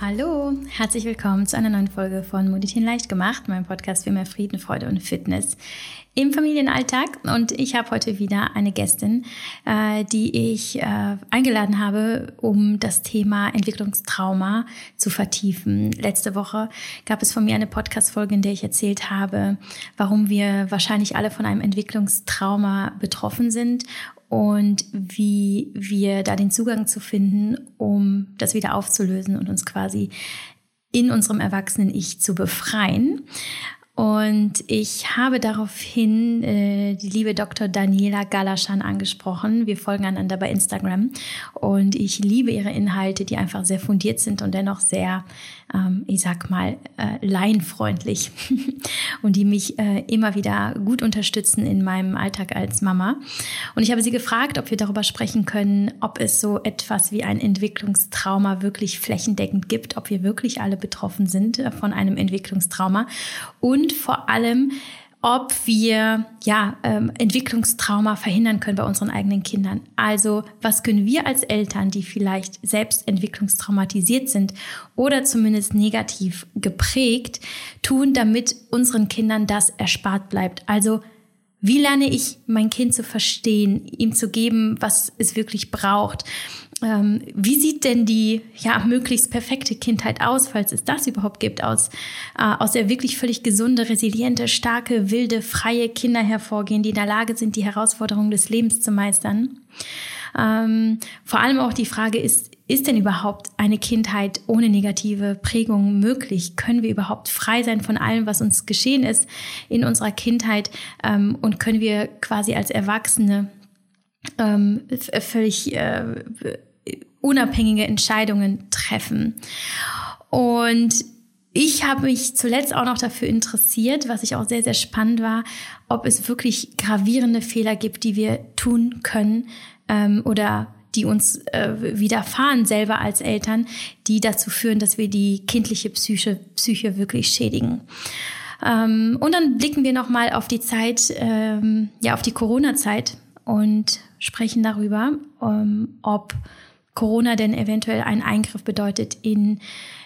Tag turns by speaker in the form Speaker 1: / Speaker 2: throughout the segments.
Speaker 1: Hallo, herzlich willkommen zu einer neuen Folge von Moditieren leicht gemacht, meinem Podcast für mehr Frieden, Freude und Fitness im Familienalltag. Und ich habe heute wieder eine Gästin, äh, die ich äh, eingeladen habe, um das Thema Entwicklungstrauma zu vertiefen. Letzte Woche gab es von mir eine Podcast-Folge, in der ich erzählt habe, warum wir wahrscheinlich alle von einem Entwicklungstrauma betroffen sind und wie wir da den Zugang zu finden, um das wieder aufzulösen und uns quasi in unserem erwachsenen Ich zu befreien. Und ich habe daraufhin äh, die liebe Dr. Daniela Galaschan angesprochen. Wir folgen einander bei Instagram und ich liebe ihre Inhalte, die einfach sehr fundiert sind und dennoch sehr ähm, ich sag mal, äh, laienfreundlich und die mich äh, immer wieder gut unterstützen in meinem Alltag als Mama. Und ich habe sie gefragt, ob wir darüber sprechen können, ob es so etwas wie ein Entwicklungstrauma wirklich flächendeckend gibt, ob wir wirklich alle betroffen sind äh, von einem Entwicklungstrauma und vor allem, ob wir ja ähm, Entwicklungstrauma verhindern können bei unseren eigenen Kindern. Also was können wir als Eltern, die vielleicht selbst entwicklungstraumatisiert sind oder zumindest negativ geprägt, tun, damit unseren Kindern das erspart bleibt. Also wie lerne ich mein Kind zu verstehen, ihm zu geben, was es wirklich braucht? Ähm, wie sieht denn die ja möglichst perfekte Kindheit aus, falls es das überhaupt gibt, aus, äh, aus der wirklich völlig gesunde, resiliente, starke, wilde, freie Kinder hervorgehen, die in der Lage sind, die Herausforderungen des Lebens zu meistern? Ähm, vor allem auch die Frage ist, ist denn überhaupt eine Kindheit ohne negative Prägung möglich? Können wir überhaupt frei sein von allem, was uns geschehen ist in unserer Kindheit? Ähm, und können wir quasi als Erwachsene ähm, völlig äh, unabhängige Entscheidungen treffen? Und ich habe mich zuletzt auch noch dafür interessiert, was ich auch sehr, sehr spannend war, ob es wirklich gravierende Fehler gibt, die wir tun können ähm, oder die uns äh, widerfahren selber als Eltern, die dazu führen, dass wir die kindliche Psyche, Psyche wirklich schädigen. Ähm, und dann blicken wir nochmal auf die Zeit, ähm, ja, auf die Corona-Zeit und sprechen darüber, ähm, ob Corona denn eventuell einen Eingriff bedeutet in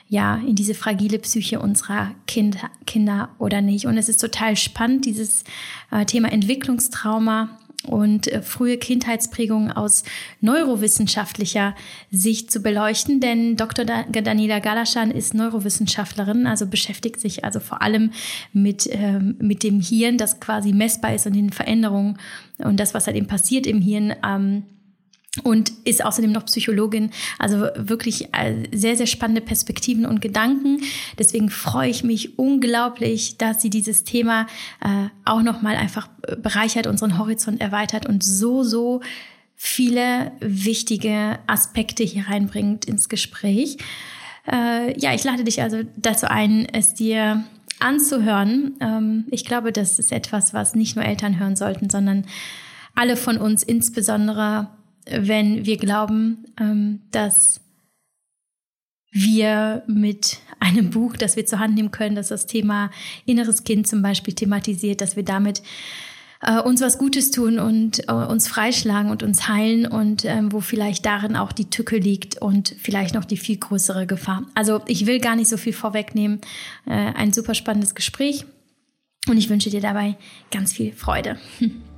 Speaker 1: ja, in diese fragile Psyche unserer kind, Kinder oder nicht. Und es ist total spannend, dieses äh, Thema Entwicklungstrauma und äh, frühe Kindheitsprägungen aus neurowissenschaftlicher Sicht zu beleuchten, denn Dr. Daniela Galaschan ist Neurowissenschaftlerin, also beschäftigt sich also vor allem mit, ähm, mit dem Hirn, das quasi messbar ist und den Veränderungen und das, was halt eben passiert im Hirn. Ähm, und ist außerdem noch Psychologin. Also wirklich äh, sehr, sehr spannende Perspektiven und Gedanken. Deswegen freue ich mich unglaublich, dass sie dieses Thema äh, auch nochmal einfach bereichert, unseren Horizont erweitert und so, so viele wichtige Aspekte hier reinbringt ins Gespräch. Äh, ja, ich lade dich also dazu ein, es dir anzuhören. Ähm, ich glaube, das ist etwas, was nicht nur Eltern hören sollten, sondern alle von uns, insbesondere wenn wir glauben, ähm, dass wir mit einem Buch, das wir zur Hand nehmen können, das das Thema inneres Kind zum Beispiel thematisiert, dass wir damit äh, uns was Gutes tun und äh, uns freischlagen und uns heilen und ähm, wo vielleicht darin auch die Tücke liegt und vielleicht noch die viel größere Gefahr. Also ich will gar nicht so viel vorwegnehmen. Äh, ein super spannendes Gespräch und ich wünsche dir dabei ganz viel Freude.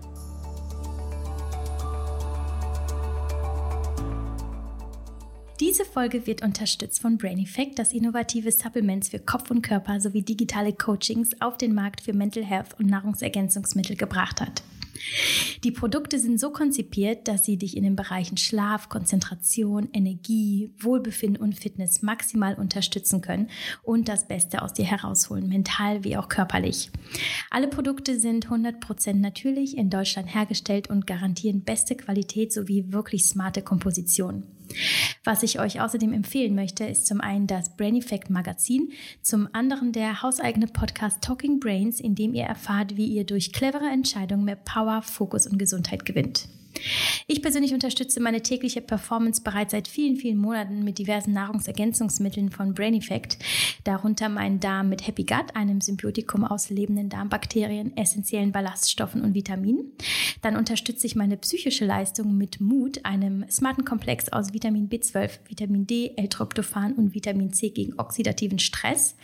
Speaker 1: Diese Folge wird unterstützt von Brain Effect, das innovative Supplements für Kopf und Körper sowie digitale Coachings auf den Markt für Mental Health und Nahrungsergänzungsmittel gebracht hat. Die Produkte sind so konzipiert, dass sie dich in den Bereichen Schlaf, Konzentration, Energie, Wohlbefinden und Fitness maximal unterstützen können und das Beste aus dir herausholen, mental wie auch körperlich. Alle Produkte sind 100% natürlich in Deutschland hergestellt und garantieren beste Qualität sowie wirklich smarte Komposition. Was ich euch außerdem empfehlen möchte, ist zum einen das Brain Effect Magazin, zum anderen der hauseigene Podcast Talking Brains, in dem ihr erfahrt, wie ihr durch clevere Entscheidungen mehr Power, Fokus und Gesundheit gewinnt. Ich persönlich unterstütze meine tägliche Performance bereits seit vielen, vielen Monaten mit diversen Nahrungsergänzungsmitteln von Brain Effect, darunter meinen Darm mit Happy Gut, einem Symbiotikum aus lebenden Darmbakterien, essentiellen Ballaststoffen und Vitaminen. Dann unterstütze ich meine psychische Leistung mit Mut, einem smarten Komplex aus Vitamin B12, Vitamin D, L-Tryptophan und Vitamin C gegen oxidativen Stress,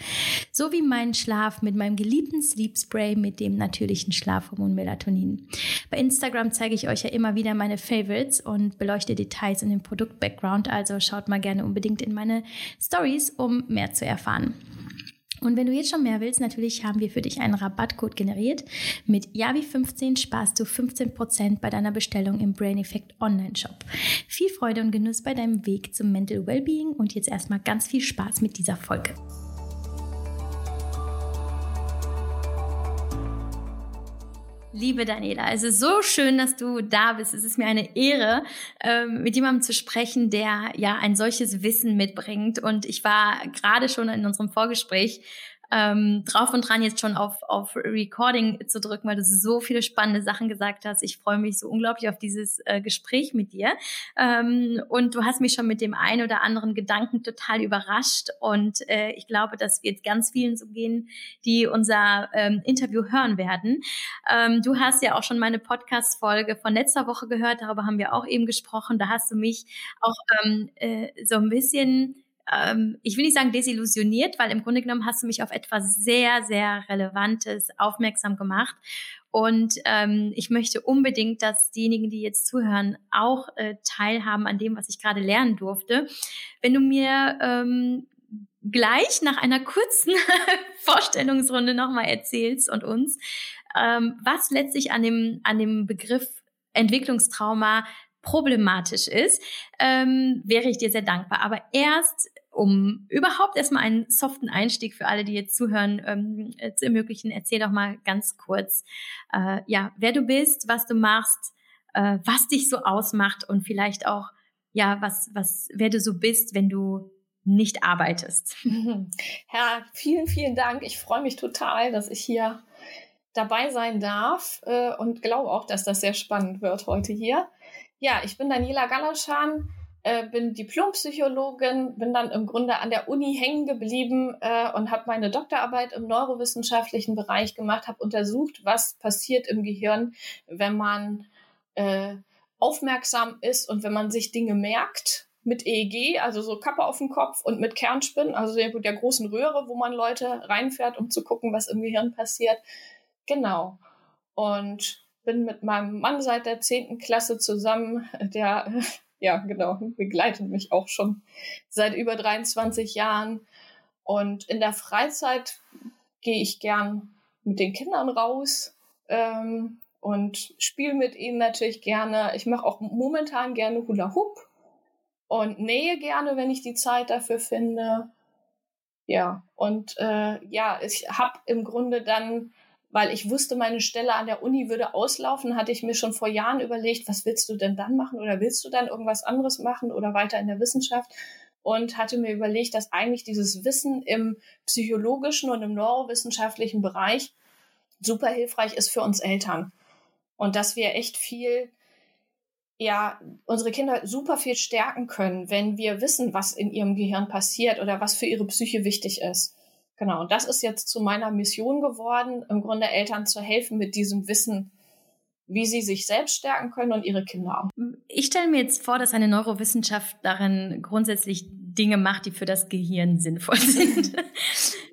Speaker 1: sowie meinen Schlaf mit meinem geliebten Sleep Spray mit dem natürlichen Schlafhormon Melatonin. Bei Instagram zeige ich euch ja immer wieder meine Favorites und beleuchte Details in dem Produkt-Background, also schaut mal gerne unbedingt in meine Stories, um mehr zu erfahren. Und wenn du jetzt schon mehr willst, natürlich haben wir für dich einen Rabattcode generiert. Mit Yavi15 sparst du 15% bei deiner Bestellung im Brain Effect Online Shop. Viel Freude und Genuss bei deinem Weg zum Mental Wellbeing und jetzt erstmal ganz viel Spaß mit dieser Folge. Liebe Daniela, es ist so schön, dass du da bist. Es ist mir eine Ehre, ähm, mit jemandem zu sprechen, der ja ein solches Wissen mitbringt. Und ich war gerade schon in unserem Vorgespräch ähm, drauf und dran, jetzt schon auf, auf Recording zu drücken, weil du so viele spannende Sachen gesagt hast. Ich freue mich so unglaublich auf dieses äh, Gespräch mit dir. Ähm, und du hast mich schon mit dem einen oder anderen Gedanken total überrascht. Und äh, ich glaube, dass wir jetzt ganz vielen so gehen, die unser ähm, Interview hören werden. Ähm, du hast ja auch schon meine Podcast-Folge von letzter Woche gehört, darüber haben wir auch eben gesprochen. Da hast du mich auch ähm, äh, so ein bisschen ähm, ich will nicht sagen desillusioniert, weil im Grunde genommen hast du mich auf etwas sehr, sehr Relevantes aufmerksam gemacht. Und ähm, ich möchte unbedingt, dass diejenigen, die jetzt zuhören, auch äh, teilhaben an dem, was ich gerade lernen durfte. Wenn du mir ähm, gleich nach einer kurzen Vorstellungsrunde nochmal erzählst und uns, ähm, was letztlich an dem, an dem Begriff Entwicklungstrauma problematisch ist, ähm, wäre ich dir sehr dankbar. Aber erst um überhaupt erstmal einen soften Einstieg für alle, die jetzt zuhören, ähm, äh, zu ermöglichen, erzähl doch mal ganz kurz, äh, ja, wer du bist, was du machst, äh, was dich so ausmacht und vielleicht auch, ja, was, was, wer du so bist, wenn du nicht arbeitest.
Speaker 2: Ja, vielen, vielen Dank. Ich freue mich total, dass ich hier dabei sein darf äh, und glaube auch, dass das sehr spannend wird heute hier. Ja, ich bin Daniela Galaschan äh, bin Diplompsychologin, bin dann im Grunde an der Uni hängen geblieben äh, und habe meine Doktorarbeit im neurowissenschaftlichen Bereich gemacht, habe untersucht, was passiert im Gehirn, wenn man äh, aufmerksam ist und wenn man sich Dinge merkt mit EEG, also so Kappe auf dem Kopf und mit Kernspinnen, also der, der großen Röhre, wo man Leute reinfährt, um zu gucken, was im Gehirn passiert. Genau. Und bin mit meinem Mann seit der zehnten Klasse zusammen, der ja, genau, begleitet mich auch schon seit über 23 Jahren. Und in der Freizeit gehe ich gern mit den Kindern raus ähm, und spiele mit ihnen natürlich gerne. Ich mache auch momentan gerne Hula Hoop und nähe gerne, wenn ich die Zeit dafür finde. Ja, und äh, ja, ich habe im Grunde dann weil ich wusste, meine Stelle an der Uni würde auslaufen, hatte ich mir schon vor Jahren überlegt, was willst du denn dann machen oder willst du dann irgendwas anderes machen oder weiter in der Wissenschaft? Und hatte mir überlegt, dass eigentlich dieses Wissen im psychologischen und im neurowissenschaftlichen Bereich super hilfreich ist für uns Eltern. Und dass wir echt viel, ja, unsere Kinder super viel stärken können, wenn wir wissen, was in ihrem Gehirn passiert oder was für ihre Psyche wichtig ist. Genau, und das ist jetzt zu meiner Mission geworden, im Grunde Eltern zu helfen mit diesem Wissen, wie sie sich selbst stärken können und ihre Kinder auch.
Speaker 1: Ich stelle mir jetzt vor, dass eine Neurowissenschaft darin grundsätzlich Dinge macht, die für das Gehirn sinnvoll sind.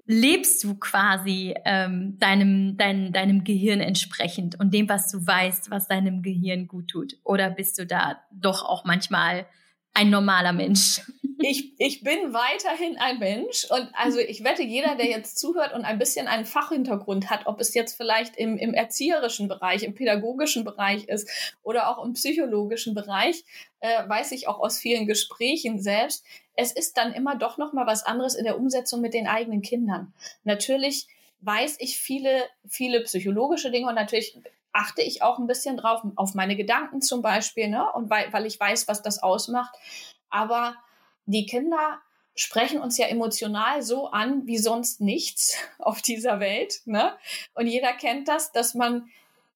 Speaker 1: Lebst du quasi ähm, deinem, dein, deinem Gehirn entsprechend und dem, was du weißt, was deinem Gehirn gut tut? Oder bist du da doch auch manchmal ein normaler Mensch?
Speaker 2: Ich, ich bin weiterhin ein Mensch und also ich wette, jeder, der jetzt zuhört und ein bisschen einen Fachhintergrund hat, ob es jetzt vielleicht im, im erzieherischen Bereich, im pädagogischen Bereich ist oder auch im psychologischen Bereich, äh, weiß ich auch aus vielen Gesprächen selbst, es ist dann immer doch noch mal was anderes in der Umsetzung mit den eigenen Kindern. Natürlich weiß ich viele, viele psychologische Dinge und natürlich achte ich auch ein bisschen drauf, auf meine Gedanken zum Beispiel, ne? Und weil, weil ich weiß, was das ausmacht. Aber die Kinder sprechen uns ja emotional so an wie sonst nichts auf dieser Welt. Ne? Und jeder kennt das, dass man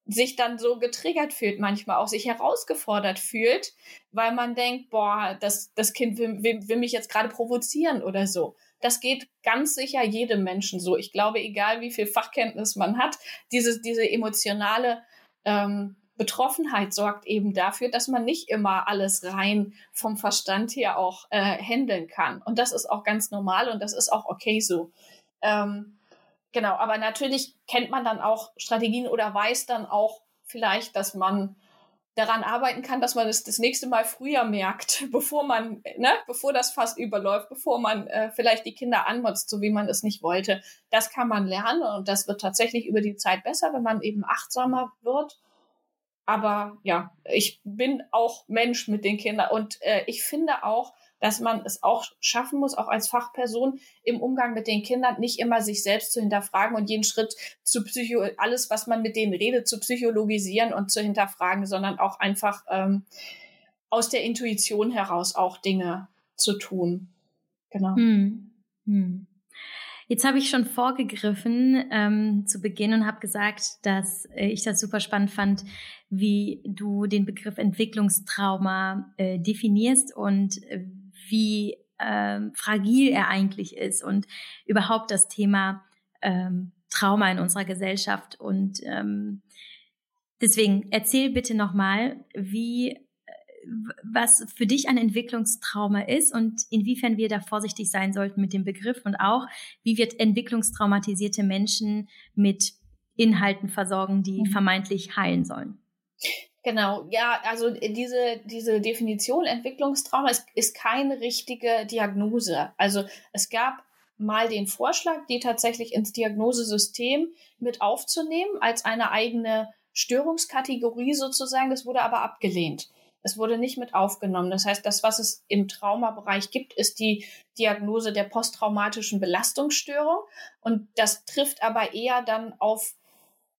Speaker 2: sich dann so getriggert fühlt, manchmal auch sich herausgefordert fühlt, weil man denkt, boah, das, das Kind will, will, will mich jetzt gerade provozieren oder so. Das geht ganz sicher jedem Menschen so. Ich glaube, egal wie viel Fachkenntnis man hat, diese, diese emotionale ähm, Betroffenheit sorgt eben dafür, dass man nicht immer alles rein vom Verstand her auch äh, handeln kann. Und das ist auch ganz normal und das ist auch okay so. Ähm, genau, aber natürlich kennt man dann auch Strategien oder weiß dann auch vielleicht, dass man daran arbeiten kann, dass man es das nächste Mal früher merkt, bevor man, ne, bevor das fast überläuft, bevor man äh, vielleicht die Kinder anmotzt, so wie man es nicht wollte. Das kann man lernen und das wird tatsächlich über die Zeit besser, wenn man eben achtsamer wird. Aber ja, ich bin auch Mensch mit den Kindern und äh, ich finde auch, dass man es auch schaffen muss, auch als Fachperson im Umgang mit den Kindern nicht immer sich selbst zu hinterfragen und jeden Schritt zu psycho, alles, was man mit denen redet, zu psychologisieren und zu hinterfragen, sondern auch einfach ähm, aus der Intuition heraus auch Dinge zu tun. Genau. Hm.
Speaker 1: Hm. Jetzt habe ich schon vorgegriffen ähm, zu Beginn und habe gesagt, dass äh, ich das super spannend fand, wie du den Begriff Entwicklungstrauma äh, definierst und äh, wie ähm, fragil er eigentlich ist und überhaupt das Thema ähm, Trauma in unserer Gesellschaft. Und ähm, deswegen erzähl bitte nochmal, wie was für dich ein Entwicklungstrauma ist und inwiefern wir da vorsichtig sein sollten mit dem Begriff und auch, wie wird entwicklungstraumatisierte Menschen mit Inhalten versorgen, die mhm. vermeintlich heilen sollen.
Speaker 2: Genau, ja, also diese, diese Definition Entwicklungstrauma ist, ist keine richtige Diagnose. Also es gab mal den Vorschlag, die tatsächlich ins Diagnosesystem mit aufzunehmen als eine eigene Störungskategorie sozusagen. Das wurde aber abgelehnt. Es wurde nicht mit aufgenommen. Das heißt, das, was es im Traumabereich gibt, ist die Diagnose der posttraumatischen Belastungsstörung. Und das trifft aber eher dann auf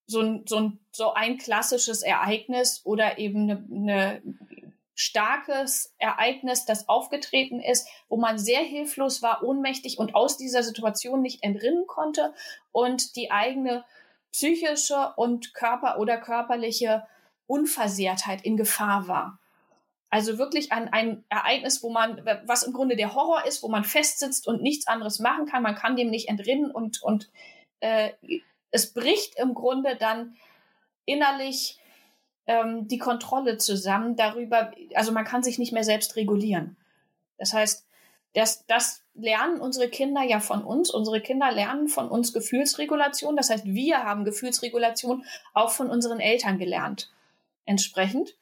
Speaker 2: so ein, so ein, so ein klassisches Ereignis oder eben eine, eine starkes Ereignis, das aufgetreten ist, wo man sehr hilflos war, ohnmächtig und aus dieser Situation nicht entrinnen konnte und die eigene psychische und Körper oder körperliche Unversehrtheit in Gefahr war. Also wirklich ein, ein Ereignis, wo man, was im Grunde der Horror ist, wo man festsitzt und nichts anderes machen kann, man kann dem nicht entrinnen und, und äh, es bricht im Grunde dann innerlich ähm, die Kontrolle zusammen darüber, also man kann sich nicht mehr selbst regulieren. Das heißt, das, das lernen unsere Kinder ja von uns. Unsere Kinder lernen von uns Gefühlsregulation. Das heißt, wir haben Gefühlsregulation auch von unseren Eltern gelernt. Entsprechend.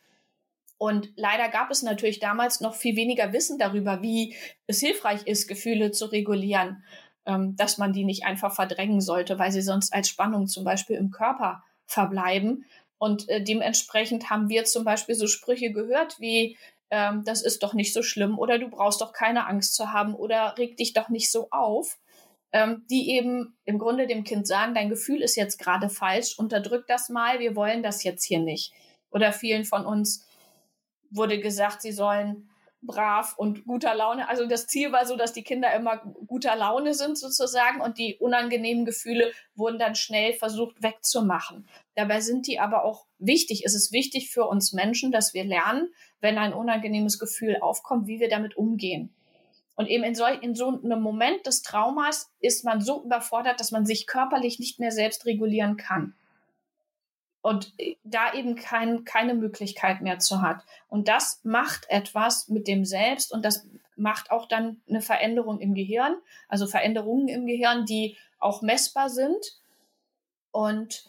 Speaker 2: Und leider gab es natürlich damals noch viel weniger Wissen darüber, wie es hilfreich ist, Gefühle zu regulieren ähm, dass man die nicht einfach verdrängen sollte, weil sie sonst als Spannung zum Beispiel im Körper verbleiben. Und äh, dementsprechend haben wir zum Beispiel so Sprüche gehört wie, ähm, das ist doch nicht so schlimm oder du brauchst doch keine Angst zu haben oder reg dich doch nicht so auf, ähm, die eben im Grunde dem Kind sagen, dein Gefühl ist jetzt gerade falsch, unterdrück das mal, wir wollen das jetzt hier nicht. Oder vielen von uns wurde gesagt, sie sollen brav und guter Laune. Also das Ziel war so, dass die Kinder immer guter Laune sind sozusagen und die unangenehmen Gefühle wurden dann schnell versucht wegzumachen. Dabei sind die aber auch wichtig. Es ist wichtig für uns Menschen, dass wir lernen, wenn ein unangenehmes Gefühl aufkommt, wie wir damit umgehen. Und eben in so, in so einem Moment des Traumas ist man so überfordert, dass man sich körperlich nicht mehr selbst regulieren kann und da eben kein, keine Möglichkeit mehr zu hat. Und das macht etwas mit dem Selbst und das macht auch dann eine Veränderung im Gehirn, also Veränderungen im Gehirn, die auch messbar sind. Und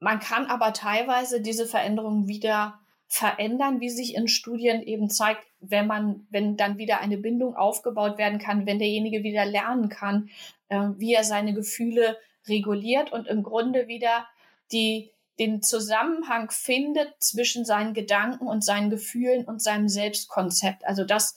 Speaker 2: man kann aber teilweise diese Veränderungen wieder verändern, wie sich in Studien eben zeigt, wenn man, wenn dann wieder eine Bindung aufgebaut werden kann, wenn derjenige wieder lernen kann, äh, wie er seine Gefühle reguliert und im Grunde wieder die den Zusammenhang findet zwischen seinen Gedanken und seinen Gefühlen und seinem Selbstkonzept. Also das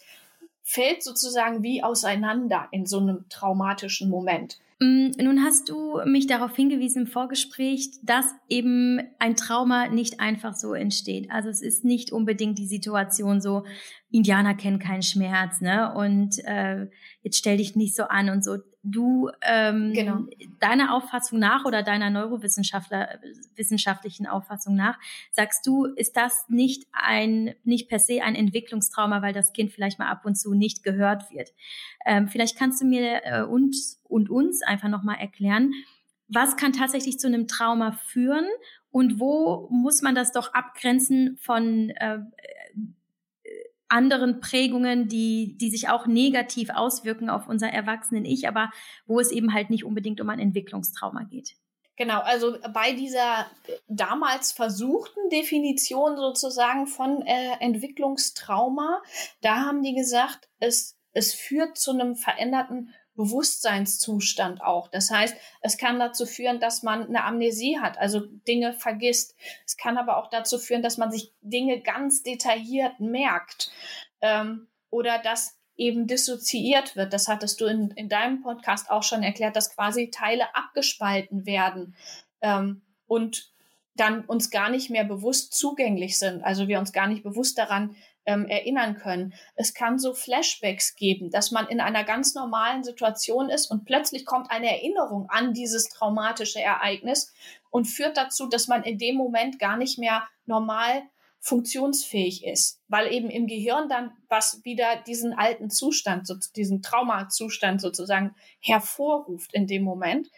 Speaker 2: fällt sozusagen wie auseinander in so einem traumatischen Moment.
Speaker 1: Mm, nun hast du mich darauf hingewiesen im Vorgespräch, dass eben ein Trauma nicht einfach so entsteht. Also es ist nicht unbedingt die Situation so, Indianer kennen keinen Schmerz, ne? Und äh, jetzt stell dich nicht so an und so. Du ähm, genau. deiner Auffassung nach oder deiner neurowissenschaftlichen Auffassung nach, sagst du, ist das nicht ein, nicht per se ein Entwicklungstrauma, weil das Kind vielleicht mal ab und zu nicht gehört wird. Ähm, vielleicht kannst du mir äh, uns und uns einfach nochmal erklären, was kann tatsächlich zu einem Trauma führen und wo muss man das doch abgrenzen von äh, anderen Prägungen, die, die sich auch negativ auswirken auf unser Erwachsenen-Ich, aber wo es eben halt nicht unbedingt um ein Entwicklungstrauma geht.
Speaker 2: Genau, also bei dieser damals versuchten Definition sozusagen von äh, Entwicklungstrauma, da haben die gesagt, es, es führt zu einem veränderten Bewusstseinszustand auch. Das heißt, es kann dazu führen, dass man eine Amnesie hat, also Dinge vergisst. Es kann aber auch dazu führen, dass man sich Dinge ganz detailliert merkt ähm, oder dass eben dissoziiert wird. Das hattest du in, in deinem Podcast auch schon erklärt, dass quasi Teile abgespalten werden ähm, und dann uns gar nicht mehr bewusst zugänglich sind. Also wir uns gar nicht bewusst daran ähm, erinnern können. Es kann so Flashbacks geben, dass man in einer ganz normalen Situation ist und plötzlich kommt eine Erinnerung an dieses traumatische Ereignis und führt dazu, dass man in dem Moment gar nicht mehr normal funktionsfähig ist, weil eben im Gehirn dann was wieder diesen alten Zustand, so, diesen Traumazustand sozusagen hervorruft in dem Moment.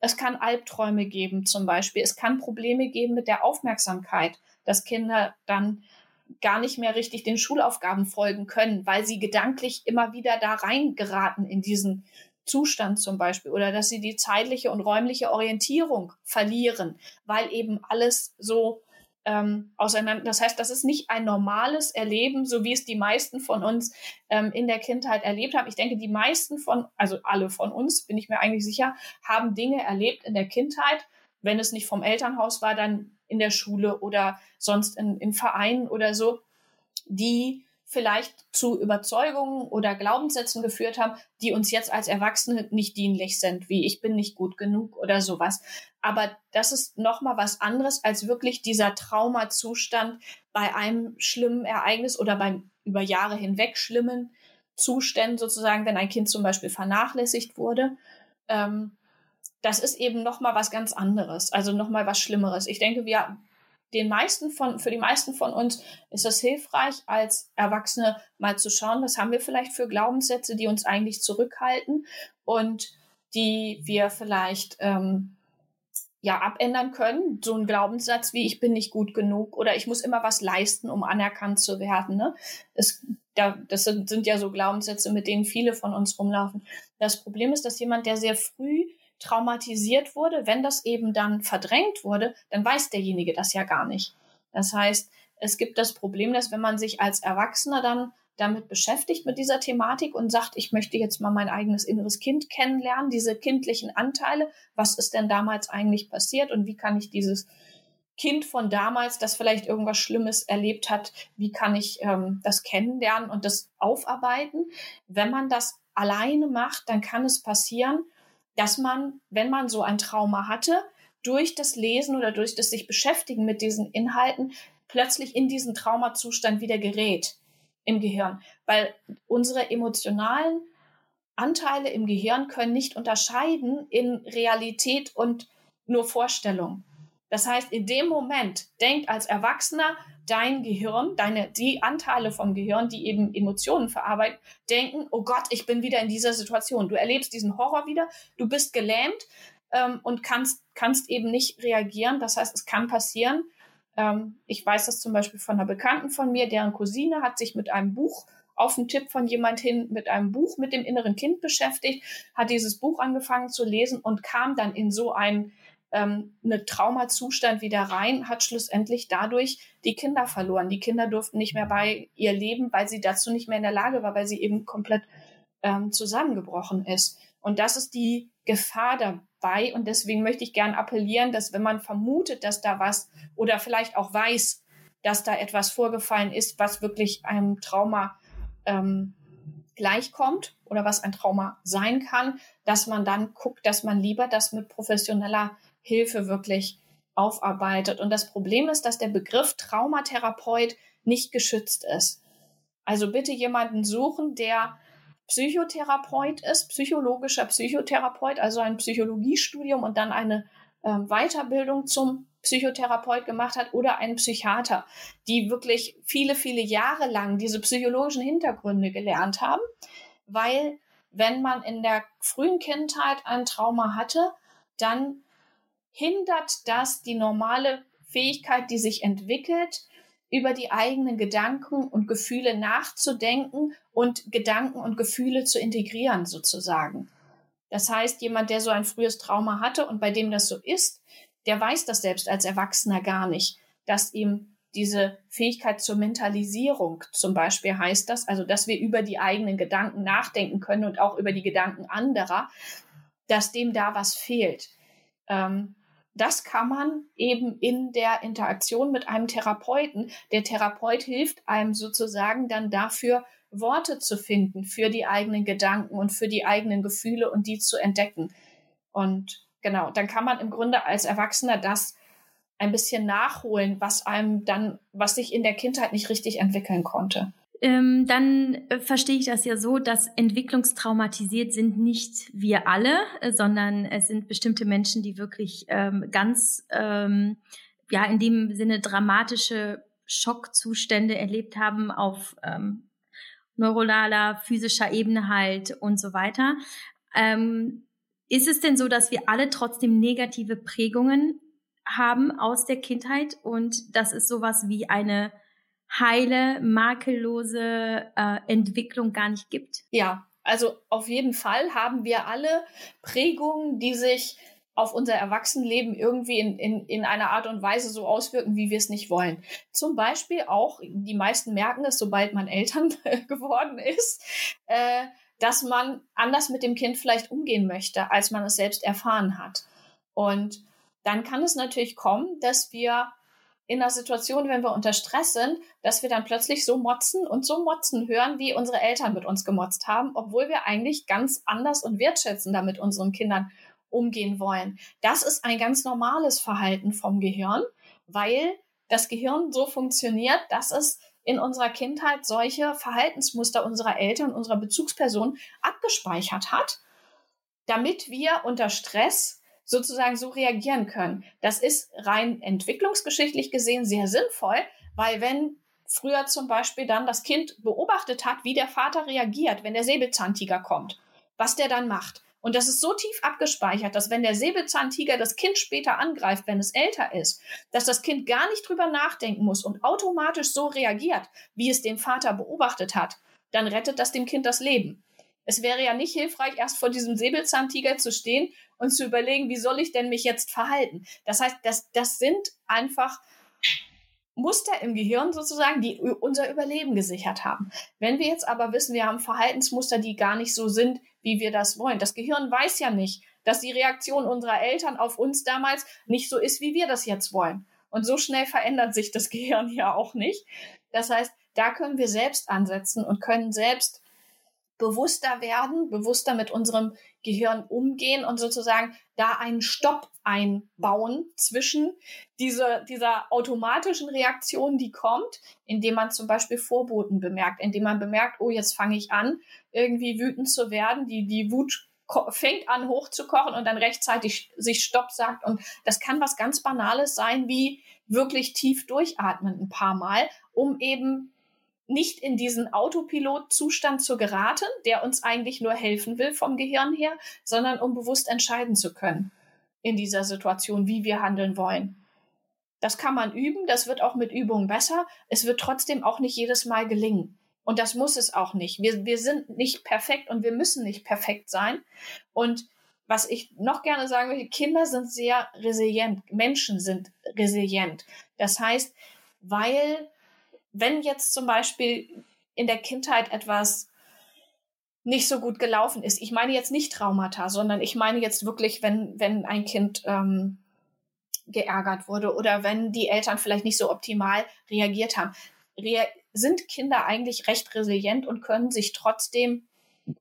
Speaker 2: Es kann Albträume geben zum Beispiel. Es kann Probleme geben mit der Aufmerksamkeit, dass Kinder dann gar nicht mehr richtig den Schulaufgaben folgen können, weil sie gedanklich immer wieder da reingeraten in diesen Zustand zum Beispiel oder dass sie die zeitliche und räumliche Orientierung verlieren, weil eben alles so ähm, auseinander. Das heißt, das ist nicht ein normales Erleben, so wie es die meisten von uns ähm, in der Kindheit erlebt haben. Ich denke, die meisten von, also alle von uns, bin ich mir eigentlich sicher, haben Dinge erlebt in der Kindheit. Wenn es nicht vom Elternhaus war, dann in der Schule oder sonst in, in Vereinen oder so, die vielleicht zu Überzeugungen oder Glaubenssätzen geführt haben, die uns jetzt als Erwachsene nicht dienlich sind, wie ich bin nicht gut genug oder sowas. Aber das ist nochmal was anderes als wirklich dieser Traumazustand bei einem schlimmen Ereignis oder beim über Jahre hinweg schlimmen Zuständen sozusagen, wenn ein Kind zum Beispiel vernachlässigt wurde. Ähm, das ist eben noch mal was ganz anderes, also noch mal was Schlimmeres. Ich denke, wir den meisten von, für die meisten von uns ist es hilfreich, als Erwachsene mal zu schauen, was haben wir vielleicht für Glaubenssätze, die uns eigentlich zurückhalten und die wir vielleicht ähm, ja abändern können. So ein Glaubenssatz wie ich bin nicht gut genug oder ich muss immer was leisten, um anerkannt zu werden. Ne? Es, da, das sind, sind ja so Glaubenssätze, mit denen viele von uns rumlaufen. Das Problem ist, dass jemand, der sehr früh traumatisiert wurde, wenn das eben dann verdrängt wurde, dann weiß derjenige das ja gar nicht. Das heißt, es gibt das Problem, dass wenn man sich als Erwachsener dann damit beschäftigt mit dieser Thematik und sagt, ich möchte jetzt mal mein eigenes inneres Kind kennenlernen, diese kindlichen Anteile, was ist denn damals eigentlich passiert und wie kann ich dieses Kind von damals, das vielleicht irgendwas Schlimmes erlebt hat, wie kann ich ähm, das kennenlernen und das aufarbeiten? Wenn man das alleine macht, dann kann es passieren, dass man, wenn man so ein Trauma hatte, durch das Lesen oder durch das sich beschäftigen mit diesen Inhalten plötzlich in diesen Traumazustand wieder gerät im Gehirn, weil unsere emotionalen Anteile im Gehirn können nicht unterscheiden in Realität und nur Vorstellung. Das heißt, in dem Moment denkt als Erwachsener dein Gehirn, deine, die Anteile vom Gehirn, die eben Emotionen verarbeiten, denken, oh Gott, ich bin wieder in dieser Situation. Du erlebst diesen Horror wieder, du bist gelähmt ähm, und kannst, kannst eben nicht reagieren. Das heißt, es kann passieren. Ähm, ich weiß das zum Beispiel von einer Bekannten von mir, deren Cousine hat sich mit einem Buch auf einen Tipp von jemand hin mit einem Buch mit dem inneren Kind beschäftigt, hat dieses Buch angefangen zu lesen und kam dann in so einen ähm, eine Traumazustand wieder rein, hat schlussendlich dadurch die Kinder verloren. Die Kinder durften nicht mehr bei ihr leben, weil sie dazu nicht mehr in der Lage war, weil sie eben komplett ähm, zusammengebrochen ist. Und das ist die Gefahr dabei. Und deswegen möchte ich gern appellieren, dass wenn man vermutet, dass da was oder vielleicht auch weiß, dass da etwas vorgefallen ist, was wirklich einem Trauma ähm, gleichkommt oder was ein Trauma sein kann, dass man dann guckt, dass man lieber das mit professioneller Hilfe wirklich aufarbeitet. Und das Problem ist, dass der Begriff Traumatherapeut nicht geschützt ist. Also bitte jemanden suchen, der Psychotherapeut ist, psychologischer Psychotherapeut, also ein Psychologiestudium und dann eine ähm, Weiterbildung zum Psychotherapeut gemacht hat oder ein Psychiater, die wirklich viele, viele Jahre lang diese psychologischen Hintergründe gelernt haben, weil wenn man in der frühen Kindheit ein Trauma hatte, dann hindert das die normale Fähigkeit, die sich entwickelt, über die eigenen Gedanken und Gefühle nachzudenken und Gedanken und Gefühle zu integrieren sozusagen. Das heißt, jemand, der so ein frühes Trauma hatte und bei dem das so ist, der weiß das selbst als Erwachsener gar nicht, dass ihm diese Fähigkeit zur Mentalisierung zum Beispiel heißt das, also dass wir über die eigenen Gedanken nachdenken können und auch über die Gedanken anderer, dass dem da was fehlt. Ähm, das kann man eben in der Interaktion mit einem Therapeuten. Der Therapeut hilft einem sozusagen dann dafür, Worte zu finden für die eigenen Gedanken und für die eigenen Gefühle und die zu entdecken. Und genau, dann kann man im Grunde als Erwachsener das ein bisschen nachholen, was einem dann, was sich in der Kindheit nicht richtig entwickeln konnte.
Speaker 1: Ähm, dann äh, verstehe ich das ja so, dass entwicklungstraumatisiert sind nicht wir alle, äh, sondern es sind bestimmte Menschen, die wirklich ähm, ganz, ähm, ja, in dem Sinne dramatische Schockzustände erlebt haben auf ähm, neuronaler, physischer Ebene halt und so weiter. Ähm, ist es denn so, dass wir alle trotzdem negative Prägungen haben aus der Kindheit und dass es sowas wie eine heile, makellose äh, Entwicklung gar nicht gibt?
Speaker 2: Ja, also auf jeden Fall haben wir alle Prägungen, die sich auf unser Erwachsenenleben irgendwie in, in, in einer Art und Weise so auswirken, wie wir es nicht wollen. Zum Beispiel auch, die meisten merken es, sobald man Eltern geworden ist, äh, dass man anders mit dem Kind vielleicht umgehen möchte, als man es selbst erfahren hat. Und dann kann es natürlich kommen, dass wir in einer Situation, wenn wir unter Stress sind, dass wir dann plötzlich so motzen und so motzen hören, wie unsere Eltern mit uns gemotzt haben, obwohl wir eigentlich ganz anders und wertschätzender mit unseren Kindern umgehen wollen. Das ist ein ganz normales Verhalten vom Gehirn, weil das Gehirn so funktioniert, dass es in unserer Kindheit solche Verhaltensmuster unserer Eltern, unserer Bezugsperson abgespeichert hat, damit wir unter Stress sozusagen so reagieren können. Das ist rein entwicklungsgeschichtlich gesehen sehr sinnvoll, weil wenn früher zum Beispiel dann das Kind beobachtet hat, wie der Vater reagiert, wenn der Säbelzahntiger kommt, was der dann macht. Und das ist so tief abgespeichert, dass wenn der Säbelzahntiger das Kind später angreift, wenn es älter ist, dass das Kind gar nicht drüber nachdenken muss und automatisch so reagiert, wie es den Vater beobachtet hat, dann rettet das dem Kind das Leben. Es wäre ja nicht hilfreich, erst vor diesem Säbelzahntiger zu stehen und zu überlegen, wie soll ich denn mich jetzt verhalten? Das heißt, das, das sind einfach Muster im Gehirn sozusagen, die unser Überleben gesichert haben. Wenn wir jetzt aber wissen, wir haben Verhaltensmuster, die gar nicht so sind, wie wir das wollen. Das Gehirn weiß ja nicht, dass die Reaktion unserer Eltern auf uns damals nicht so ist, wie wir das jetzt wollen. Und so schnell verändert sich das Gehirn ja auch nicht. Das heißt, da können wir selbst ansetzen und können selbst bewusster werden, bewusster mit unserem Gehirn umgehen und sozusagen da einen Stopp einbauen zwischen dieser, dieser automatischen Reaktion, die kommt, indem man zum Beispiel Vorboten bemerkt, indem man bemerkt, oh, jetzt fange ich an, irgendwie wütend zu werden, die, die Wut fängt an hochzukochen und dann rechtzeitig sich Stopp sagt. Und das kann was ganz Banales sein, wie wirklich tief durchatmen ein paar Mal, um eben nicht in diesen Autopilot-Zustand zu geraten, der uns eigentlich nur helfen will vom Gehirn her, sondern um bewusst entscheiden zu können in dieser Situation, wie wir handeln wollen. Das kann man üben, das wird auch mit Übungen besser. Es wird trotzdem auch nicht jedes Mal gelingen. Und das muss es auch nicht. Wir, wir sind nicht perfekt und wir müssen nicht perfekt sein. Und was ich noch gerne sagen will, Kinder sind sehr resilient, Menschen sind resilient. Das heißt, weil wenn jetzt zum Beispiel in der Kindheit etwas nicht so gut gelaufen ist, ich meine jetzt nicht Traumata, sondern ich meine jetzt wirklich, wenn, wenn ein Kind ähm, geärgert wurde oder wenn die Eltern vielleicht nicht so optimal reagiert haben, rea sind Kinder eigentlich recht resilient und können sich trotzdem